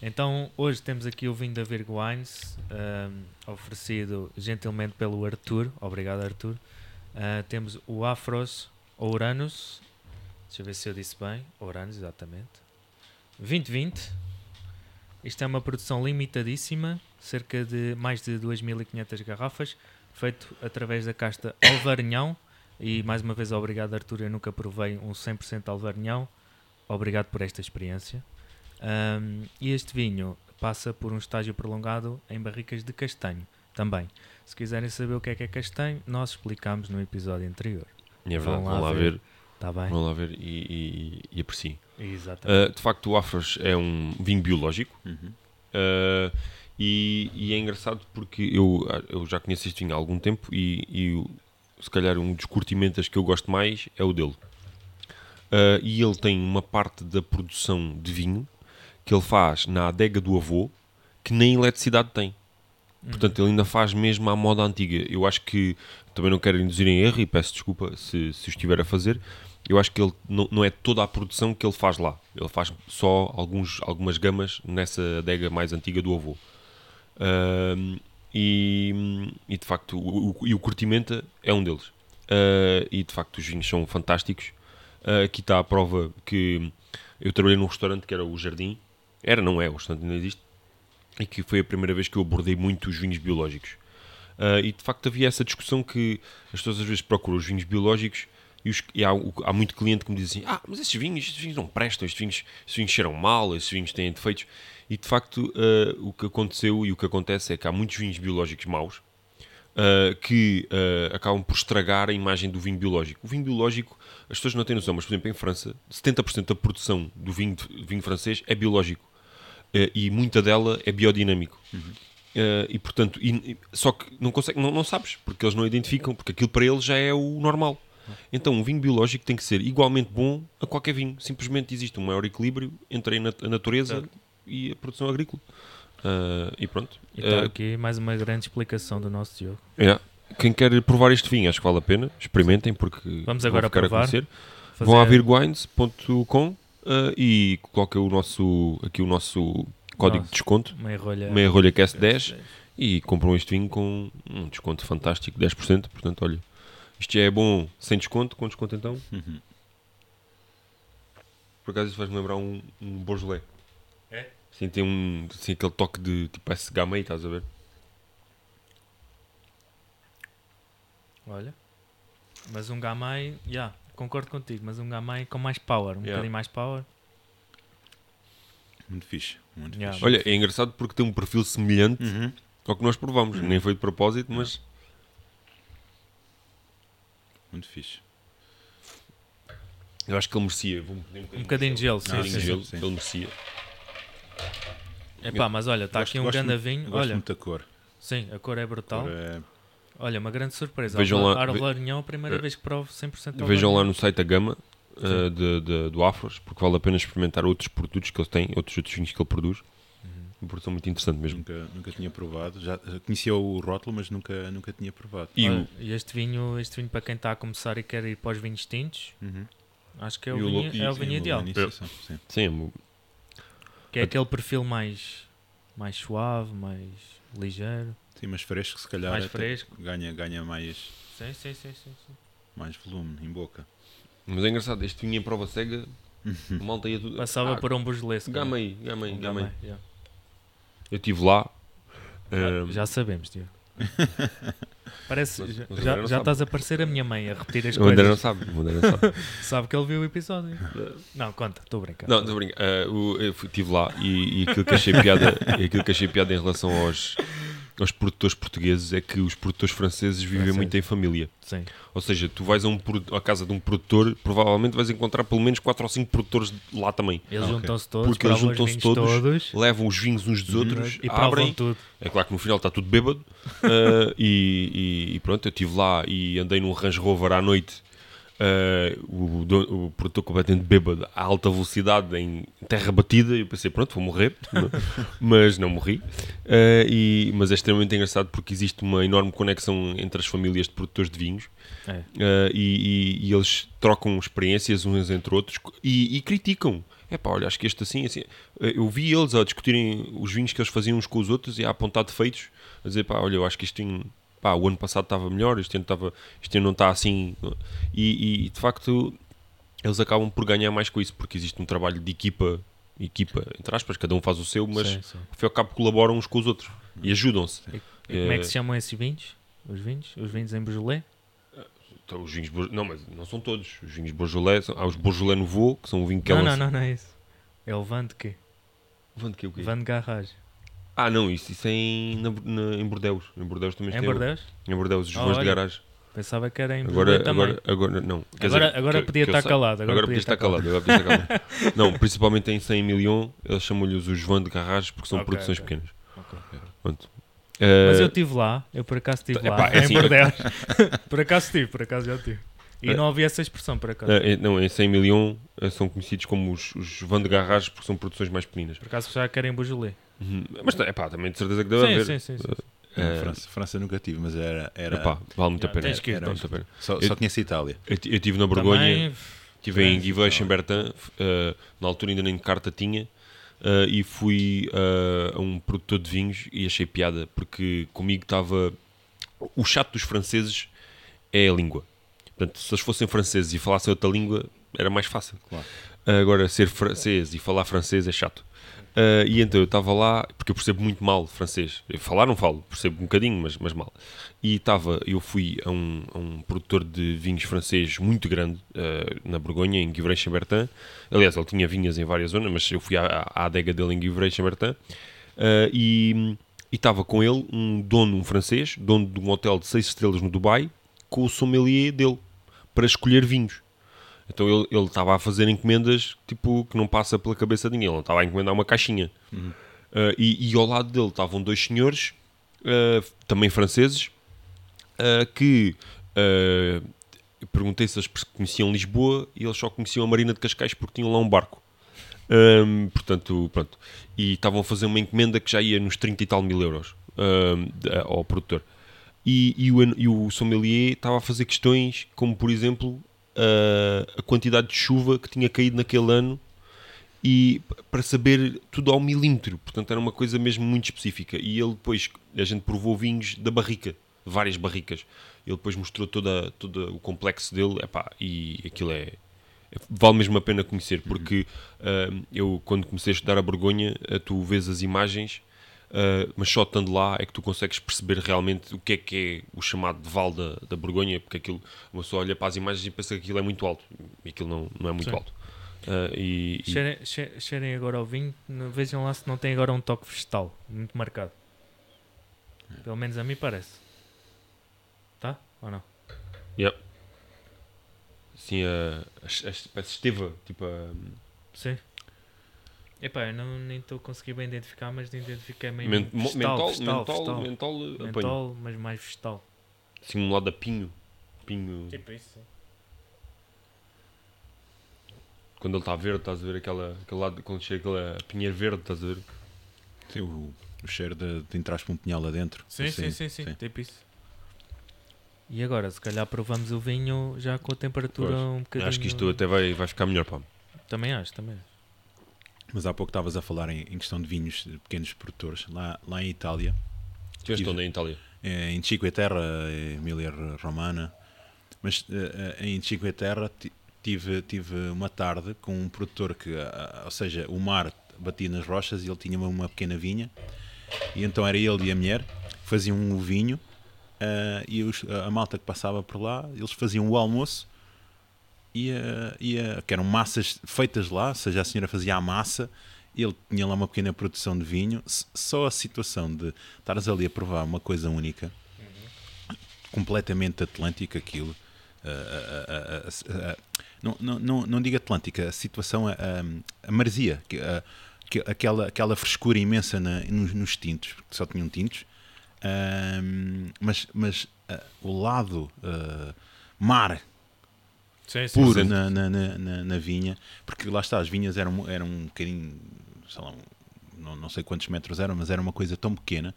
B: Então, hoje temos aqui o vinho da Virgo Wines, ahm, oferecido gentilmente pelo Arthur. Obrigado, Arthur. Ah, temos o Afros Ouranus. Deixa eu ver se eu disse bem. Ouranus, exatamente. 2020. Isto é uma produção limitadíssima, cerca de mais de 2.500 garrafas, feito através da casta Alvarinhão. E mais uma vez, obrigado, Arthur. Eu nunca provei um 100% Alvarinhão. Obrigado por esta experiência. Ahm, e este vinho passa por um estágio prolongado em barricas de castanho também. Se quiserem saber o que é que é castanho, nós explicamos no episódio anterior.
A: É verdade,
B: Vão lá
A: vão lá
B: ver.
A: ver,
B: Está bem?
A: vão lá ver e, e, e apreciem.
B: Exatamente.
A: Ah, de facto, o Afros é um vinho biológico
C: Uhum.
A: ah, e, e é engraçado porque eu, eu já conheço este vinho há algum tempo e, e se calhar um dos curtimentas que eu gosto mais é o dele. Ah, e ele tem uma parte da produção de vinho que ele faz na adega do avô que nem eletricidade tem. Portanto, ele ainda faz mesmo à moda antiga. Eu acho que, também não quero induzir em erro e peço desculpa se, se estiver a fazer, eu acho que ele não, não é toda a produção que ele faz lá. Ele faz só alguns, algumas gamas nessa adega mais antiga do avô. E, e, de facto, o, o, e o Curtimenta é um deles. Ah, e de facto, os vinhos são fantásticos. Ah, aqui está a prova que eu trabalhei num restaurante que era o Jardim. Era, não é, o restaurante ainda existe e que foi a primeira vez que eu abordei muito os vinhos biológicos. Ah, e de facto havia essa discussão que as pessoas às vezes procuram os vinhos biológicos e, os- e há, há muito cliente que me diz assim: Ah, mas esses vinhos, estes vinhos não prestam, estes vinhos, estes vinhos cheiram mal, estes vinhos têm defeitos. E de facto ah, o que aconteceu e o que acontece é que há muitos vinhos biológicos maus uh, que uh, acabam por estragar a imagem do vinho biológico. O vinho biológico, as pessoas não têm noção, mas por exemplo em França, 70% da produção do vinho, vinho francês é biológico uh, e muita dela é biodinâmico. e portanto, e- só que não, consegue, não, não sabes, porque eles não identificam, porque aquilo para eles já é o normal. Então, um vinho biológico tem que ser igualmente bom a qualquer vinho. Simplesmente existe um maior equilíbrio entre a nat- a natureza e a produção agrícola. Uh, e pronto.
B: E está
A: Uh,
B: aqui mais uma grande explicação do nosso Diogo.
A: é. Quem quer provar este vinho, acho que vale a pena. Experimentem, porque
B: Vamos
A: vão
B: agora
A: ficar
B: provar.
A: a conhecer.
B: Fazer-
A: Vão a virguines.com uh, e coloquem o nosso, aqui o nosso código
B: Nossa.
A: de desconto,
B: Meia rolha.
A: meia rolha cast 10, e compram este vinho com um desconto fantástico, 10%. Portanto, olha, isto já é bom sem desconto, com desconto então.
C: Uhum.
A: Por acaso isso faz-me lembrar um, um Beaujolais.
B: É?
A: Sim, tem um, assim, aquele toque de tipo esse gamay, estás a ver?
B: Olha. Mas um Gamay, já, concordo contigo, mas um Gamay com mais power, um
A: Yeah.
B: bocadinho mais power.
C: Muito fixe. Muito
B: Yeah.
C: fixe.
A: Olha, é engraçado porque tem um perfil semelhante
C: Uhum.
A: ao que nós provamos. Nem foi de propósito, mas
C: Muito fixe.
A: eu acho que ele merecia. Vou meter
B: Um bocadinho de gelo, sim,
A: Um bocadinho
B: sim,
A: de gelo,
C: sim.
A: ele merecia.
B: Epá, mas olha, está aqui um grande vinho.
C: Gosto
B: Olha,
C: muito da cor.
B: sim, a cor é brutal.
C: Cor é-
B: Olha, uma grande surpresa.
A: Vejam lá- ve-
B: Arlarinhão, a primeira
A: Eh,
B: vez que provo 100% de
A: Vejam lá no site a gama uh, de, de- do Afros, porque vale a pena experimentar outros produtos que ele tem, outros, outros vinhos que ele produz.
B: Uhum.
A: Uma produção muito interessante mesmo.
C: Nunca, nunca tinha provado. Já já conhecia o rótulo, mas nunca, nunca tinha provado.
A: E
B: Olha,
A: o,
B: este vinho, este vinho para quem está a começar e quer ir para os vinhos tintos,
C: Uhum.
B: acho que é o
A: o
B: vinho,
A: lo-
B: é o vinho ideal.
C: sim.
A: sim, é
B: Que é aquele perfil mais, mais suave, mais ligeiro,
C: Sim, mas fresco, se calhar.
B: mais fresco.
C: Ganha, ganha mais,
B: Sim, sim, sim, sim. sim.
C: mais volume em boca.
A: mas é engraçado, este vinho em prova cega, malta ia tudo.
B: Passava
A: Ah,
B: por um calhar.
A: Gama aí, gama aí,
B: Um
A: gama aí.
B: Yeah.
A: Eu estive lá.
B: Já-
A: um,
B: Já sabemos, Diogo. Parece,
A: Mas-
B: já,
A: mas o
B: já, já
A: sabe.
B: estás a parecer a minha mãe a repetir as
A: o André não
B: coisas.
A: sabe. O André não sabe.
B: Sabe que ele viu o episódio. Não, conta, estou a brincar.
A: Não, estou a brincar. O- eu estive lá e, e aquilo que achei piada, e aquilo que achei piada em relação aos, aos produtores portugueses é que os produtores franceses vivem muito em família.
B: Sim.
A: Ou seja, tu vais a um, à casa de um produtor, provavelmente vais encontrar pelo menos 4 ou 5 produtores lá também.
B: Eles
C: Ah,
B: juntam-se todos,
A: Porque eles juntam-se todos,
B: todos
A: levam os vinhos uns dos outros,
B: e
A: abrem.
B: tudo.
A: É claro que no final está tudo bêbado. ah, e, e- e pronto, eu estive lá e andei num Range Rover à noite. Ah, o, o produtor completamente bêbado a alta velocidade em terra batida. E eu pensei, pronto, vou morrer. mas não morri. Ah, e, mas é extremamente engraçado porque existe uma enorme conexão entre as famílias de produtores de vinhos.
B: É.
A: Uh, e, e- e eles trocam experiências uns entre outros e, e criticam. É pá, olha, acho que este assim, assim. Uh, Eu vi eles a discutirem os vinhos que eles faziam uns com os outros e a apontar defeitos, a dizer, pá, olha, eu acho que este vinho, pá, o ano passado estava melhor, este ano, estava, este ano não está assim. E, e, de facto, eles acabam por ganhar mais com isso, porque existe um trabalho de equipa, equipa, entre aspas, cada um faz o seu, mas
B: Sim, sim.
A: ao fim e ao cabo colaboram uns com os outros e ajudam-se.
B: E como é
A: Eh,
B: que se chamam esses vinhos? Os vinhos? Os vinhos em Beaujolais?
A: Então, os vinhos, não, mas não são todos. Os vinhos Beaujolais, há os Beaujolais Nouveau, que são um vinho que
B: Não,
A: ela-
B: não, não, não é isso. É o Van de quê?
A: Van de quê, o quê?
B: Van de Garrage.
A: Ah, não, isso, isso é em, na, na- em Bordeus. Em Bordeus também
B: É em Bordeus?
A: Em Bordeus, os vãos de garagem.
B: Pensava que era em
A: Agora,
B: também.
A: agora, agora, não. Quer
B: Agora-
A: dizer,
B: agora
A: que-
B: podia
A: que
B: estar calado, agora
A: Agora
B: podia
A: estar calado. Agora podia estar calado. não, principalmente em 100 milhões, eles chamam-lhes os vãos de garagem porque são
B: Ok,
A: produções
B: ok.
A: pequenas.
B: Ok.
A: Pronto.
B: Mas
A: Eh,
B: eu estive lá, eu por acaso estive
A: Epá,
B: lá,
A: é
B: em
A: assim,
B: Bordeus. por acaso estive, por acaso já estive. E não havia essa expressão, por acaso.
A: eh, não, em 100 milhões eh, são conhecidos como os, os vãos de garagem porque são produções mais pequenas.
B: Por acaso já querem Beaujolais.
A: Uhum. Mas é pá, também de certeza que deve
B: Sim,
A: haver.
B: sim, sim, sim.
A: Eh,
C: França, França nunca tive, mas era. era
A: epá, vale muito a pena.
B: tens que ir,
A: Vale
B: tens
A: a pena.
C: só,
A: eu-
C: só conheço Itália.
A: Eu eu estive na Borgonha.
B: Também,
A: Estive em Guiveix, em. Bertin, uh, na altura ainda nem de carta tinha, uh, e fui uh, a um produtor de vinhos e achei piada, porque comigo estava. O chato dos franceses é a língua. Portanto, se eles fossem franceses e falassem outra língua, era mais fácil.
C: Claro.
A: Agora, ser francês e falar francês é chato. Uh, e então eu estava lá, porque eu percebo muito mal francês. Eu falar não falo, percebo um bocadinho, mas, mas mal. E estava, eu fui a um, a um produtor de vinhos francês muito grande, uh, na Borgonha, em Guivrei-Chambertin. Aliás, ele tinha vinhas em várias zonas, mas eu fui à, à adega dele em Guivrei-Chambertin. Uh, e e estava com ele um dono, um francês, dono de um hotel de 6 estrelas no Dubai, com o sommelier dele, para escolher vinhos. Então ele ele estava a fazer encomendas tipo que não passa pela cabeça de ninguém, ele estava a encomendar uma caixinha. Uh, e, e ao lado dele estavam dois senhores, uh, também franceses, uh, que perguntei se eles conheciam Lisboa e eles só conheciam a Marina de Cascais porque tinham lá um barco. Um, portanto, pronto. E estavam a fazer uma encomenda que já ia nos 30 e tal mil euros um, ao produtor. E, e o, e o sommelier estava a fazer questões como, por exemplo, a, a quantidade de chuva que tinha caído naquele ano e para saber tudo ao milímetro. Portanto, era uma coisa mesmo muito específica. E ele depois, a gente provou vinhos da barrica, várias barricas. Ele depois mostrou toda, todo o complexo dele, epá, e aquilo é. Vale mesmo a pena conhecer, porque ah, eu, quando comecei a estudar a Borgonha, tu vês as imagens, ah, mas só estando lá é que tu consegues perceber realmente o que é que é o chamado de Val da, da Borgonha, porque aquilo, uma pessoa olha para as imagens e pensa que aquilo é muito alto, e aquilo não, não é muito
B: Sim.
A: alto. Ah, e, e-
B: Cheirem, che- cheirem agora ao vinho, vejam lá se não tem agora um toque vegetal muito marcado. Pelo menos a mim parece. Tá? Ou não?
A: Yeah. Sim, a, a, a, parece esteva, tipo a,
B: Sim. Epá, eu não, nem estou a conseguir bem identificar, mas identifiquei meio
A: men- mo-
B: vegetal,
A: mentol,
B: vegetal,
A: mentol,
B: vegetal.
A: mentol, eh, apanho.
B: Mentol, mas mais vegetal.
A: Assim, um lado a pinho. Pinho.
B: Tipo isso.
A: Quando ele está verde, estás a ver aquela, aquele lado, quando chega aquela pinheiro verde, estás a ver?
C: Tem o, o cheiro de, de entrares para um pinhal lá dentro.
B: Sim, sim, sim, sim, tipo isso. E agora, se calhar provamos o vinho já com a temperatura
A: Pois.
B: um bocadinho...
A: Acho que isto até vai, vai ficar melhor, pá.
B: Também acho, também acho.
C: Mas há pouco estavas a falar em, em questão de vinhos de pequenos produtores. Lá, lá em Itália,
A: Estiveste
C: Tive.
A: onde em Itália?
C: eh, em Cinque Terre, eh, Emília Romana, mas eh, em Cinque Terre ti- tive, tive uma tarde com um produtor que, ou seja, o mar batia nas rochas e ele tinha uma, pequena vinha e então era ele e a mulher faziam o vinho ah, e os- a malta que passava por lá, eles faziam o almoço e, ah, e, ah, que eram massas feitas lá, ou seja, a senhora fazia a massa ele tinha lá uma pequena produção de vinho. Só a situação de estares ali a provar uma coisa única, completamente atlântica, aquilo. não, não, não, não digo atlântica, a situação, a, a, a maresia, que, que- aquela, aquela frescura imensa na- nos, nos tintos, porque só tinham tintos, mas, mas ah, o lado ah, mar
B: Sim, sim.
C: puro na, na, na, na- vinha, porque lá está, as vinhas eram, eram um bocadinho, sei lá, um- não, não sei quantos metros eram, mas era uma coisa tão pequena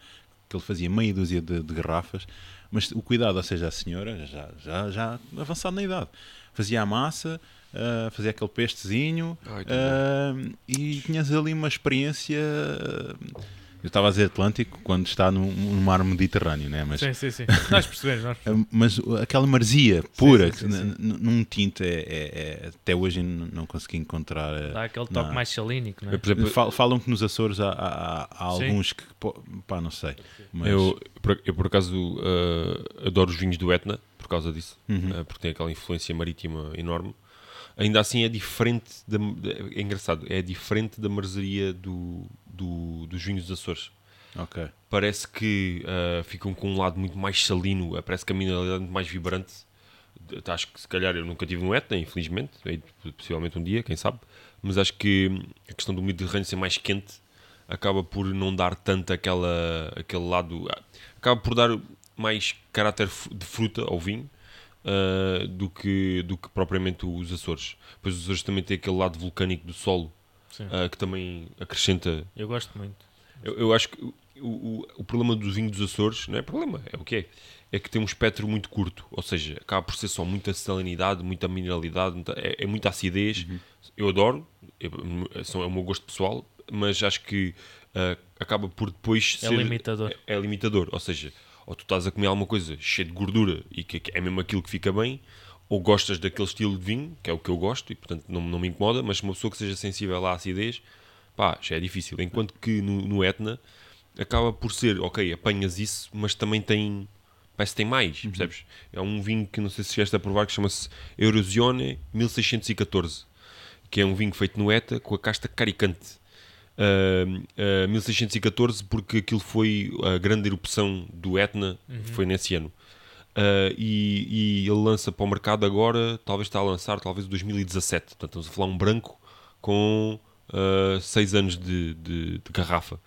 C: que ele fazia meia dúzia de, de garrafas, mas o cuidado, ou seja, a senhora, já, já, já avançada na idade, fazia a massa, ah, fazia aquele pestezinho
A: Ai, tão
C: ah, e tinhas ali uma experiência. Eu estava a dizer Atlântico quando está no, no mar Mediterrâneo, né? mas
B: Sim, sim, sim. Nós percebemos, nós
C: Uh, Mas aquela maresia pura,
B: sim, sim, sim.
C: num tinto, é, é- é- até hoje não consegui encontrar. uh,
B: dá aquele toque
C: não.
B: mais salínico, não é?
A: Por exemplo,
C: Fal- Falam que nos Açores há, há- há alguns que, pá, não sei. Mas,
A: eu, por, eu, por acaso, ah, adoro os vinhos do Etna, por causa disso,
C: Uhum.
A: ah, porque tem aquela influência marítima enorme. Ainda assim é diferente, da, é engraçado, é diferente da marzeria do, do- dos vinhos dos Açores.
C: ok.
A: parece que ah, ficam com um lado muito mais salino, ah, parece que a mineralidade é muito mais vibrante. De- Acho que se calhar eu nunca tive um Etna, infelizmente, possivelmente um dia, quem sabe, mas acho que a questão do Mediterrâneo ser mais quente acaba por não dar tanto aquela, aquele lado, ah, acaba por dar mais caráter de fruta ao vinho. Ah, do, que, do que propriamente os Açores. Pois os Açores também têm aquele lado vulcânico do solo ah, que também acrescenta
B: Eu gosto muito.
A: eu, eu acho que o, o, o problema do vinho dos Açores, não é problema, é o que é, é que tem um espectro muito curto, ou seja, acaba por ser só muita salinidade, muita mineralidade, muita- é, é muita acidez. Eu adoro, é é o meu gosto pessoal, mas acho que ah, acaba por depois
B: É
A: ser.
B: limitador.
A: É, é limitador, ou seja, ou tu estás a comer alguma coisa cheia de gordura e que é mesmo aquilo que fica bem, ou gostas daquele estilo de vinho, que é o que eu gosto, e portanto não, não me incomoda, mas uma pessoa que seja sensível à acidez, pá, já é difícil. Enquanto que no, no Etna acaba por ser, ok, apanhas isso, mas também tem, parece que tem mais, percebes? É um vinho que não sei se chegaste a provar, que chama-se Eurosione 1614, que é um vinho feito no ETA com a casta caricante. Uh, uh, 1614 porque aquilo foi a grande erupção do Etna,
B: Uhum.
A: foi nesse ano. Uh, e, e ele lança para o mercado agora, talvez está a lançar, talvez 2017. Portanto, estamos a falar um branco com 6 anos de, de, de garrafa.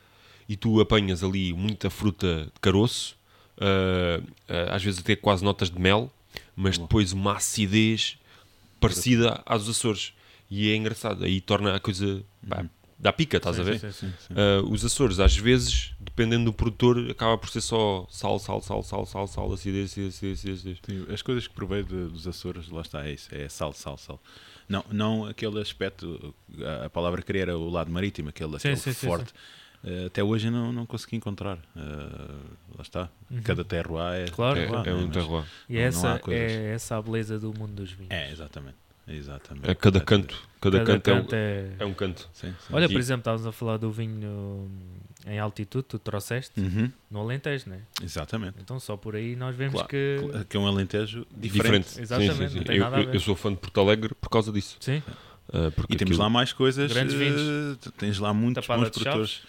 A: E tu apanhas ali muita fruta de caroço, às vezes até quase notas de mel, mas depois uma acidez parecida dos Açores. E é engraçado, aí torna a coisa. Pá, dá pica, estás a ver?
B: Sim, sim.
C: Sim, sim.
A: Uh, os Açores, às vezes, dependendo do produtor, acaba por ser só sal, sal, sal, sal, sal, sal, acidez, acidez, acidez, acidez.
C: Sim, As coisas que provei de- dos Açores, lá está, é isso, é sal, sal, sal. Não, não aquele aspecto, a, a palavra querer era o lado marítimo, aquele,
B: Sim,
C: aquele
B: sim, sim,
C: forte. Eh, até hoje eu não, não consegui encontrar. Eh, lá está. Cada terroir é,
B: Claro,
A: É,
B: claro.
A: é um terroir.
B: E
C: Não- não
B: essa
C: coisas.
B: é essa a beleza do mundo dos vinhos.
C: É, exatamente. Exatamente.
A: É cada canto, cada,
B: Cada
A: canto, é um-
B: canto é...
A: é, um canto.
C: Sim, sim.
B: Olha,
A: E-
B: por exemplo, estávamos a falar do vinho hum, em altitude, tu trouxeste
C: Uhum,
B: no Alentejo, né?
C: Exatamente.
B: Então só por aí nós vemos
C: Claro,
B: que.
C: Que é um Alentejo diferente.
A: Diferente.
B: Exatamente,
A: Sim, sim, sim.
B: não tem
A: Eu,
B: nada a
A: eu-
B: ver.
A: eu sou fã de Porto Alegre por causa disso.
B: Sim,
A: Uh, porque
C: E temos
A: aquilo-
C: lá mais coisas.
B: Grandes
C: eh,
B: vinhos.
C: t- tens lá muitos
B: Tapada
C: bons produtores.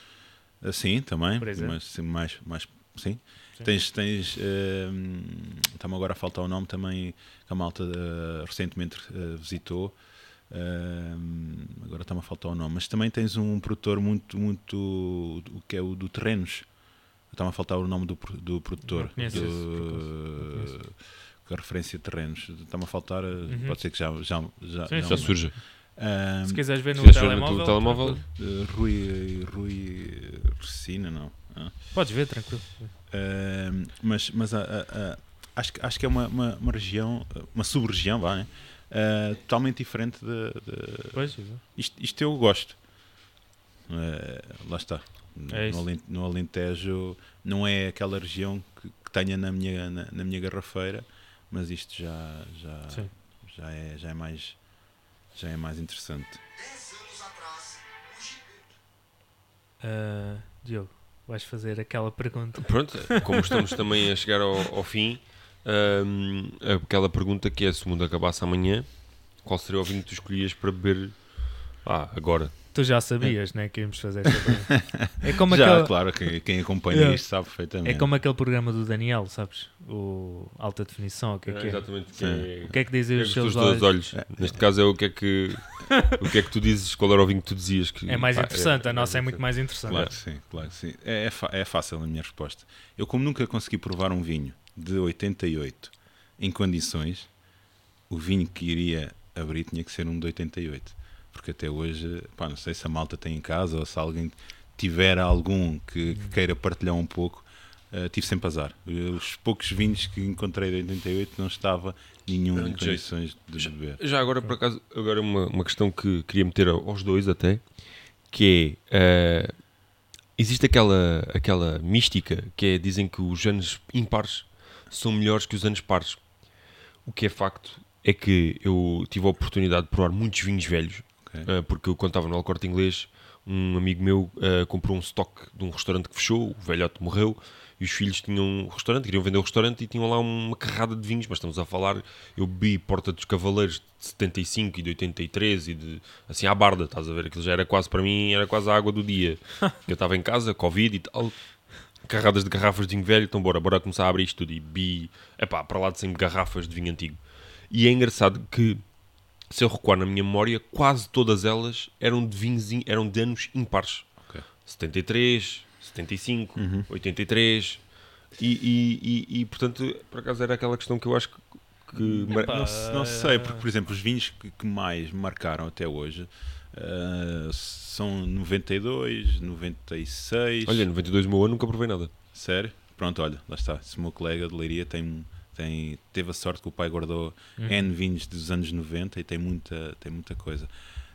C: Ah, sim, também. Mas sim, mais, mais, sim.
B: Sim.
C: Tens, tens está-me agora a faltar o nome também que a malta eh, recentemente eh, visitou. Eh, agora está-me a faltar o nome, mas também tens um produtor muito, muito o que é o do Terrenos. Está-me a faltar o nome do, do produtor. Do- com a referência de terrenos. Está-me a faltar, eh,
B: Uhum.
C: pode ser que já, já, já,
B: Sim,
C: já
A: já
C: me-
A: surge.
C: Ah,
B: se quiseres ver no
A: Se quiseres ver no
B: telemóvel.
A: telemóvel,
C: Rui, Rui Recina, não.
B: Podes ver, tranquilo.
C: Uh, mas mas a- a- a- acho, que- acho que é uma, uma, uma região, uma sub-região, vá, né? Uh, totalmente diferente de, de-
B: Pois,
C: isto, isto eu gosto. Uh, lá está.
B: É
C: no, Alen- no Alentejo não é aquela região que, que tenha na minha, na, na minha garrafeira, mas isto já, já,
B: Sim.
C: já, é, já, é mais, já é mais interessante.
B: Ah, Diogo, vais fazer aquela pergunta.
A: Pronto, como estamos também a chegar ao, ao fim, hum, aquela pergunta que é: se o mundo acabasse amanhã, qual seria o vinho que tu escolhias para beber ah, agora?
B: Tu já sabias, né, que íamos fazer esta. É como,
C: já,
B: aquele,
C: claro, quem, quem acompanha
B: Yeah.
C: isto sabe perfeitamente.
B: é como aquele programa do Daniel, sabes? O Alta Definição, o que é que é?
A: exatamente. Que é,
B: O que é que dizem
A: é
B: os seus olhos?
A: olhos. Neste caso é o que é que o que é que tu dizes, qual era o vinho que tu dizias que
B: É mais
A: pá,
B: interessante, a nossa é muito mais interessante.
C: Claro que sim, claro que sim. É, é, é fácil a minha resposta. Eu, como nunca consegui provar um vinho de 88 em condições, o vinho que iria abrir tinha que ser um de 88. Porque até hoje, pá, não sei se a malta tem em casa ou se alguém tiver algum que, que queira partilhar um pouco, eh, tive sempre azar. Os poucos vinhos que encontrei de 88 não estava nenhum
A: Não,
C: em condições de beber.
A: Já agora, por acaso, agora uma, uma questão que queria meter ao- aos dois até, que é, eh, existe aquela, aquela mística que é, dizem que os anos impares são melhores que os anos pares. O que é facto é que eu tive a oportunidade de provar muitos vinhos velhos,
C: Ok.
A: eh, porque eu contava no Alcorte Inglês, um amigo meu eh, comprou um estoque de um restaurante que fechou, o velhote morreu, e os filhos tinham um restaurante, queriam vender o restaurante e tinham lá uma carrada de vinhos, mas estamos a falar, eu bebi Porta dos Cavaleiros de 75 e de 83 e de, assim à barda, estás a ver, aquilo já era quase para mim, era quase a água do dia. eu estava em casa, Covid e tal, carradas de garrafas de vinho velho, então bora, bora começar a abrir isto tudo e bi, epá, para lá de sempre garrafas de vinho antigo. E é engraçado que, se eu recuar na minha memória, quase todas elas eram de vinhos, in- eram de anos impares.
C: Ok.
A: 73, 75,
C: Uhum.
A: 83. E, e, e, e, portanto, por acaso era aquela questão que eu acho que. que
B: Epá,
C: Não, se- não sei, porque, por exemplo, os vinhos que, que mais me marcaram até hoje ah, são 92, 96.
A: Olha, 92 o meu ano nunca provei nada.
C: Sério? Pronto, olha, lá está. Se o meu colega de Leiria tem, tem, teve a sorte que o pai guardou N vinhos dos anos 90 e tem muita, tem muita coisa.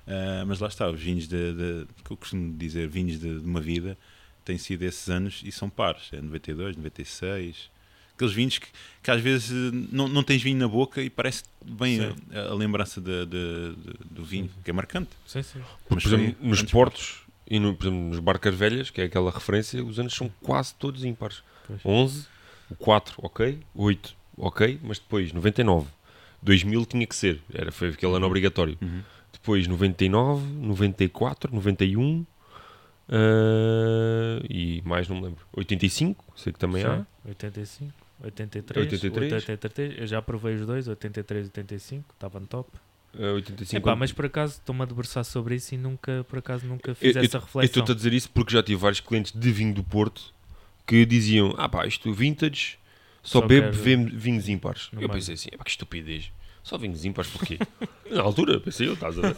C: Ah, mas lá está, os vinhos de, de- que eu costumo dizer, vinhos de, de uma vida, têm sido esses anos e são pares. É 92, 96. Aqueles vinhos que, que às vezes eh, não, não tens vinho na boca e parece bem
B: Sim.
C: a, a lembrança de- de- de- do vinho, que é marcante.
B: Sim, sim.
A: Porque,
C: Mas
A: por exemplo, nos portos e no, por exemplo, nos barcas velhas, que é aquela referência, os anos são quase todos ímpares.
B: Pois.
A: 11, o 4, ok, 8, ok, mas depois 99, 2000 tinha que ser, era, foi aquele ano obrigatório.
C: Uhum.
A: Depois 99, 94, 91, Uh, e mais não me lembro. 85, sei que também há.
B: Sim, 85, 83,
A: 83.
B: 83. Eu já provei os dois, 83 e 85, estava no top.
A: Uh, 85.
B: Epá, mas por acaso estou-me a debruçar sobre isso e nunca, por acaso, nunca fiz
A: eu-
B: essa
A: Eu
B: reflexão.
A: estou-te a dizer isso porque já tive vários clientes de vinho do Porto que diziam: Ah, pá, isto vintage, só,
B: Só
A: bebo
B: quero-
A: vinhos ímpares. Eu pensei assim: "Epá, que estupidez, só vinhos ímpares porquê? Na altura, pensei eu, estás a ver?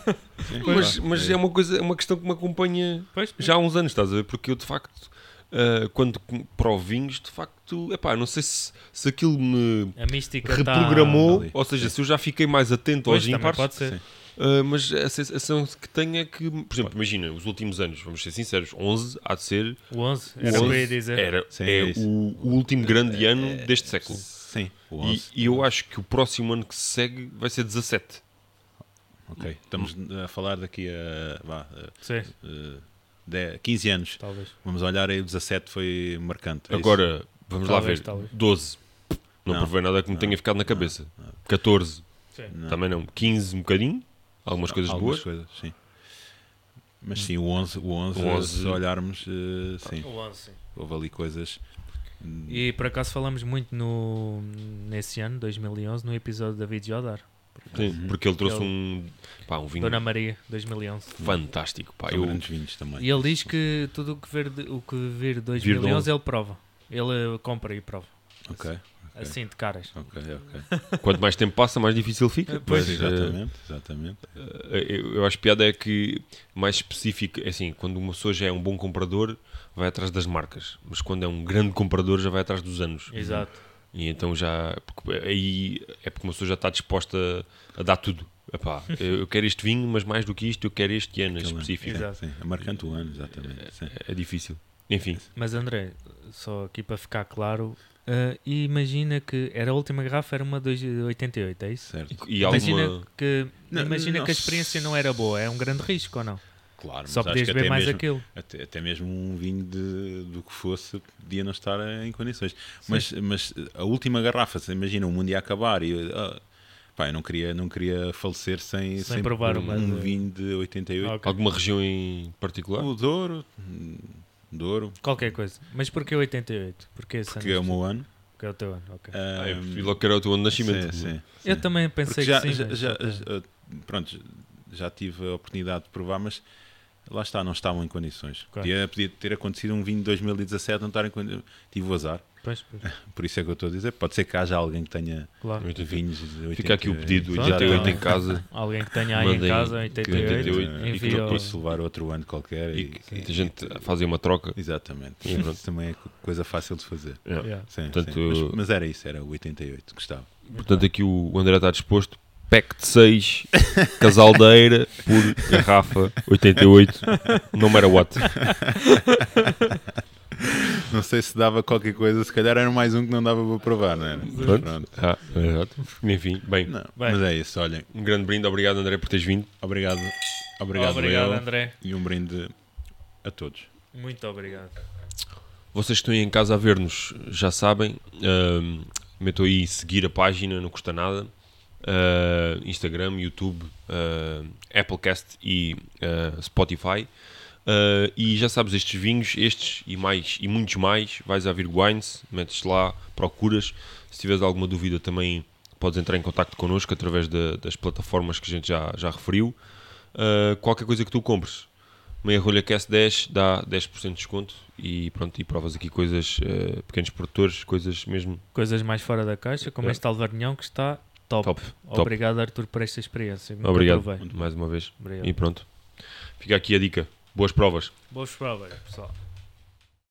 C: Sim,
A: mas mas é uma, coisa, é uma questão que me acompanha
B: Pois,
A: já há uns anos, estás a ver? Porque eu de facto, ah, quando provo vinhos, de facto, epá, não sei se, se aquilo me
B: a mística tá-
A: reprogramou,
C: ali.
A: ou seja, se eu já fiquei mais atento
B: Pois,
A: aos ímpares.
B: pode ser.
C: Sim.
A: Uh, mas a sensação que tenho é que, por exemplo, imagina, os últimos anos, vamos ser sinceros, 11 há de ser.
B: O 11,
A: o
B: era o que eu
A: 11
B: ia dizer.
A: Era,
C: Sim,
A: é
C: é isso.
A: o, o último grande ano deste século.
C: Sim, o
A: E,
C: 11.
A: e eu acho que o próximo ano que se segue vai ser 17.
C: Ok, estamos a falar daqui a vá,
B: Sim,
C: a 10, 15 anos.
B: talvez.
C: Vamos olhar aí, o 17 foi marcante. é isso?
A: Agora, vamos
B: Talvez,
A: lá ver.
B: talvez.
A: 12. Não,
C: Não,
A: provei nada que me
C: não,
A: tenha ficado na cabeça.
C: não.
A: 14.
B: Sim.
C: Não.
A: Também não. 15 um bocadinho. Algumas coisas
C: Algumas
A: boas.
C: coisas, sim. Mas sim, o 11, o 11,
A: O 11.
C: se olharmos, eh, sim,
B: O 11, sim.
C: houve ali coisas.
B: E por acaso falamos muito no, nesse ano, 2011, no episódio da David Jodar.
A: Sim, porque ele trouxe
B: Ele-
A: um, pá, um vinho
B: Dona Maria, 2011.
A: fantástico. Pá,
C: são
A: eu,
C: grandes vinhos também.
B: E ele diz que tudo o que vir, de- o que vir de 2011 ele prova. Ele compra e prova.
C: Ok,
B: Assim, de caras.
C: ok, ok.
A: quanto mais tempo passa, mais difícil fica.
C: Pois,
A: Mas, eh,
C: exatamente, exatamente.
A: Eh, Eu, eu acho piada é que mais específico, é assim, quando uma pessoa já é um bom comprador, vai atrás das marcas, mas quando é um grande comprador, já vai atrás dos anos.
B: Exato.
A: E então já, aí é porque uma pessoa já está disposta a, a dar tudo. Epá, eu eu quero este vinho, mas mais do que isto, eu quero este ano
C: Aquele-
A: específico.
B: Exato.
C: Sim, é marcante o ano, exatamente.
A: É, é difícil. Enfim,
B: Mas André, só aqui para ficar claro, eh, imagina que era a última garrafa, era uma de 88, é isso?
C: Certo.
A: e
B: imagina
A: alguma.
B: que,
C: Não,
B: imagina
C: não
B: que a experiência não era boa, é um grande risco ou não?
C: Claro,
B: Só podias beber mais
C: mesmo,
B: aquilo.
C: Até, até mesmo um vinho de, do que fosse podia não estar em condições. Mas, mas a última garrafa, se imagina o mundo ia acabar e eu, ah, pá, eu não queria, não queria falecer sem,
B: Sem provar
C: um,
B: uma
C: um vinho de 88.
B: Ok.
A: Alguma região em particular?
C: O Douro, hum, Douro,
B: Qualquer coisa. Mas porquê 88? Porquê esse
C: porque é o
B: ano?
C: meu ano.
B: Porque é o teu ano, ok.
A: Ah, eu
C: Hum,
A: logo que era o teu ano de nascimento.
C: sim, sim,
B: Eu
C: sim.
B: também pensei
C: já,
B: que sim.
C: já,
B: mas
C: já- já- pronto, já tive a oportunidade de provar, mas lá está, não estavam em condições.
B: Claro.
C: Podia, podia ter acontecido um vinho de 2017, não estar em condições. Tive o azar,
B: Pois, pois,
C: por isso é que eu estou a dizer. Pode ser que haja alguém que tenha
B: claro.
A: 88.
C: vinhos de 80,
A: Fica aqui o pedido,
B: Pronto,
A: 88 em casa.
B: Alguém que tenha aí em casa,
C: que
B: 88,
A: 88,
C: e que não
B: o-
C: posso levar outro ano qualquer.
A: E,
C: E,
A: que a gente fazia uma troca.
C: Exatamente.
A: E pronto.
C: Isso também é co- coisa fácil de fazer.
A: Yeah.
B: Yeah.
C: Sim,
A: Portanto,
C: sim. Mas, mas era isso, era o 88, gostava.
A: Portanto, aqui o André está disposto. Pack de 6, casaldeira, por garrafa 88, no matter what.
C: Não sei se dava qualquer coisa, se calhar era mais um que não dava para provar, não era? Mas
A: Pronto. Ah, exato. Enfim, bem,
C: Não,
B: Bem.
C: mas é isso, olhem.
A: um grande brinde. Obrigado, André, por teres vindo.
C: Obrigado, obrigado,
B: Obrigado,
C: eu,
B: André.
C: e um brinde a todos.
B: Muito obrigado.
A: Vocês que estão aí em casa a ver-nos já sabem. metam aí seguir a página, não custa nada. Ah, Instagram, YouTube, ah, Applecast e ah, Spotify. Ah, e já sabes, estes vinhos, estes e mais e muitos mais, vais a Virgo Wines, metes lá, procuras. Se tiveres alguma dúvida também podes entrar em contato connosco através da- das plataformas que a gente já, já referiu. Ah, qualquer coisa que tu compres, meia rolha Cast 10 dá 10% de desconto e pronto, e provas aqui coisas, eh, pequenos produtores, coisas mesmo
B: Coisas mais fora da caixa, como
A: É.
B: este alvarnhão que está top.
A: top. top.
B: Obrigado, Arthur, por esta experiência. Nunca
A: Obrigado mais uma vez.
B: Obrigado.
A: E pronto. Fica aqui a dica. Boas provas.
B: Boas provas, pessoal.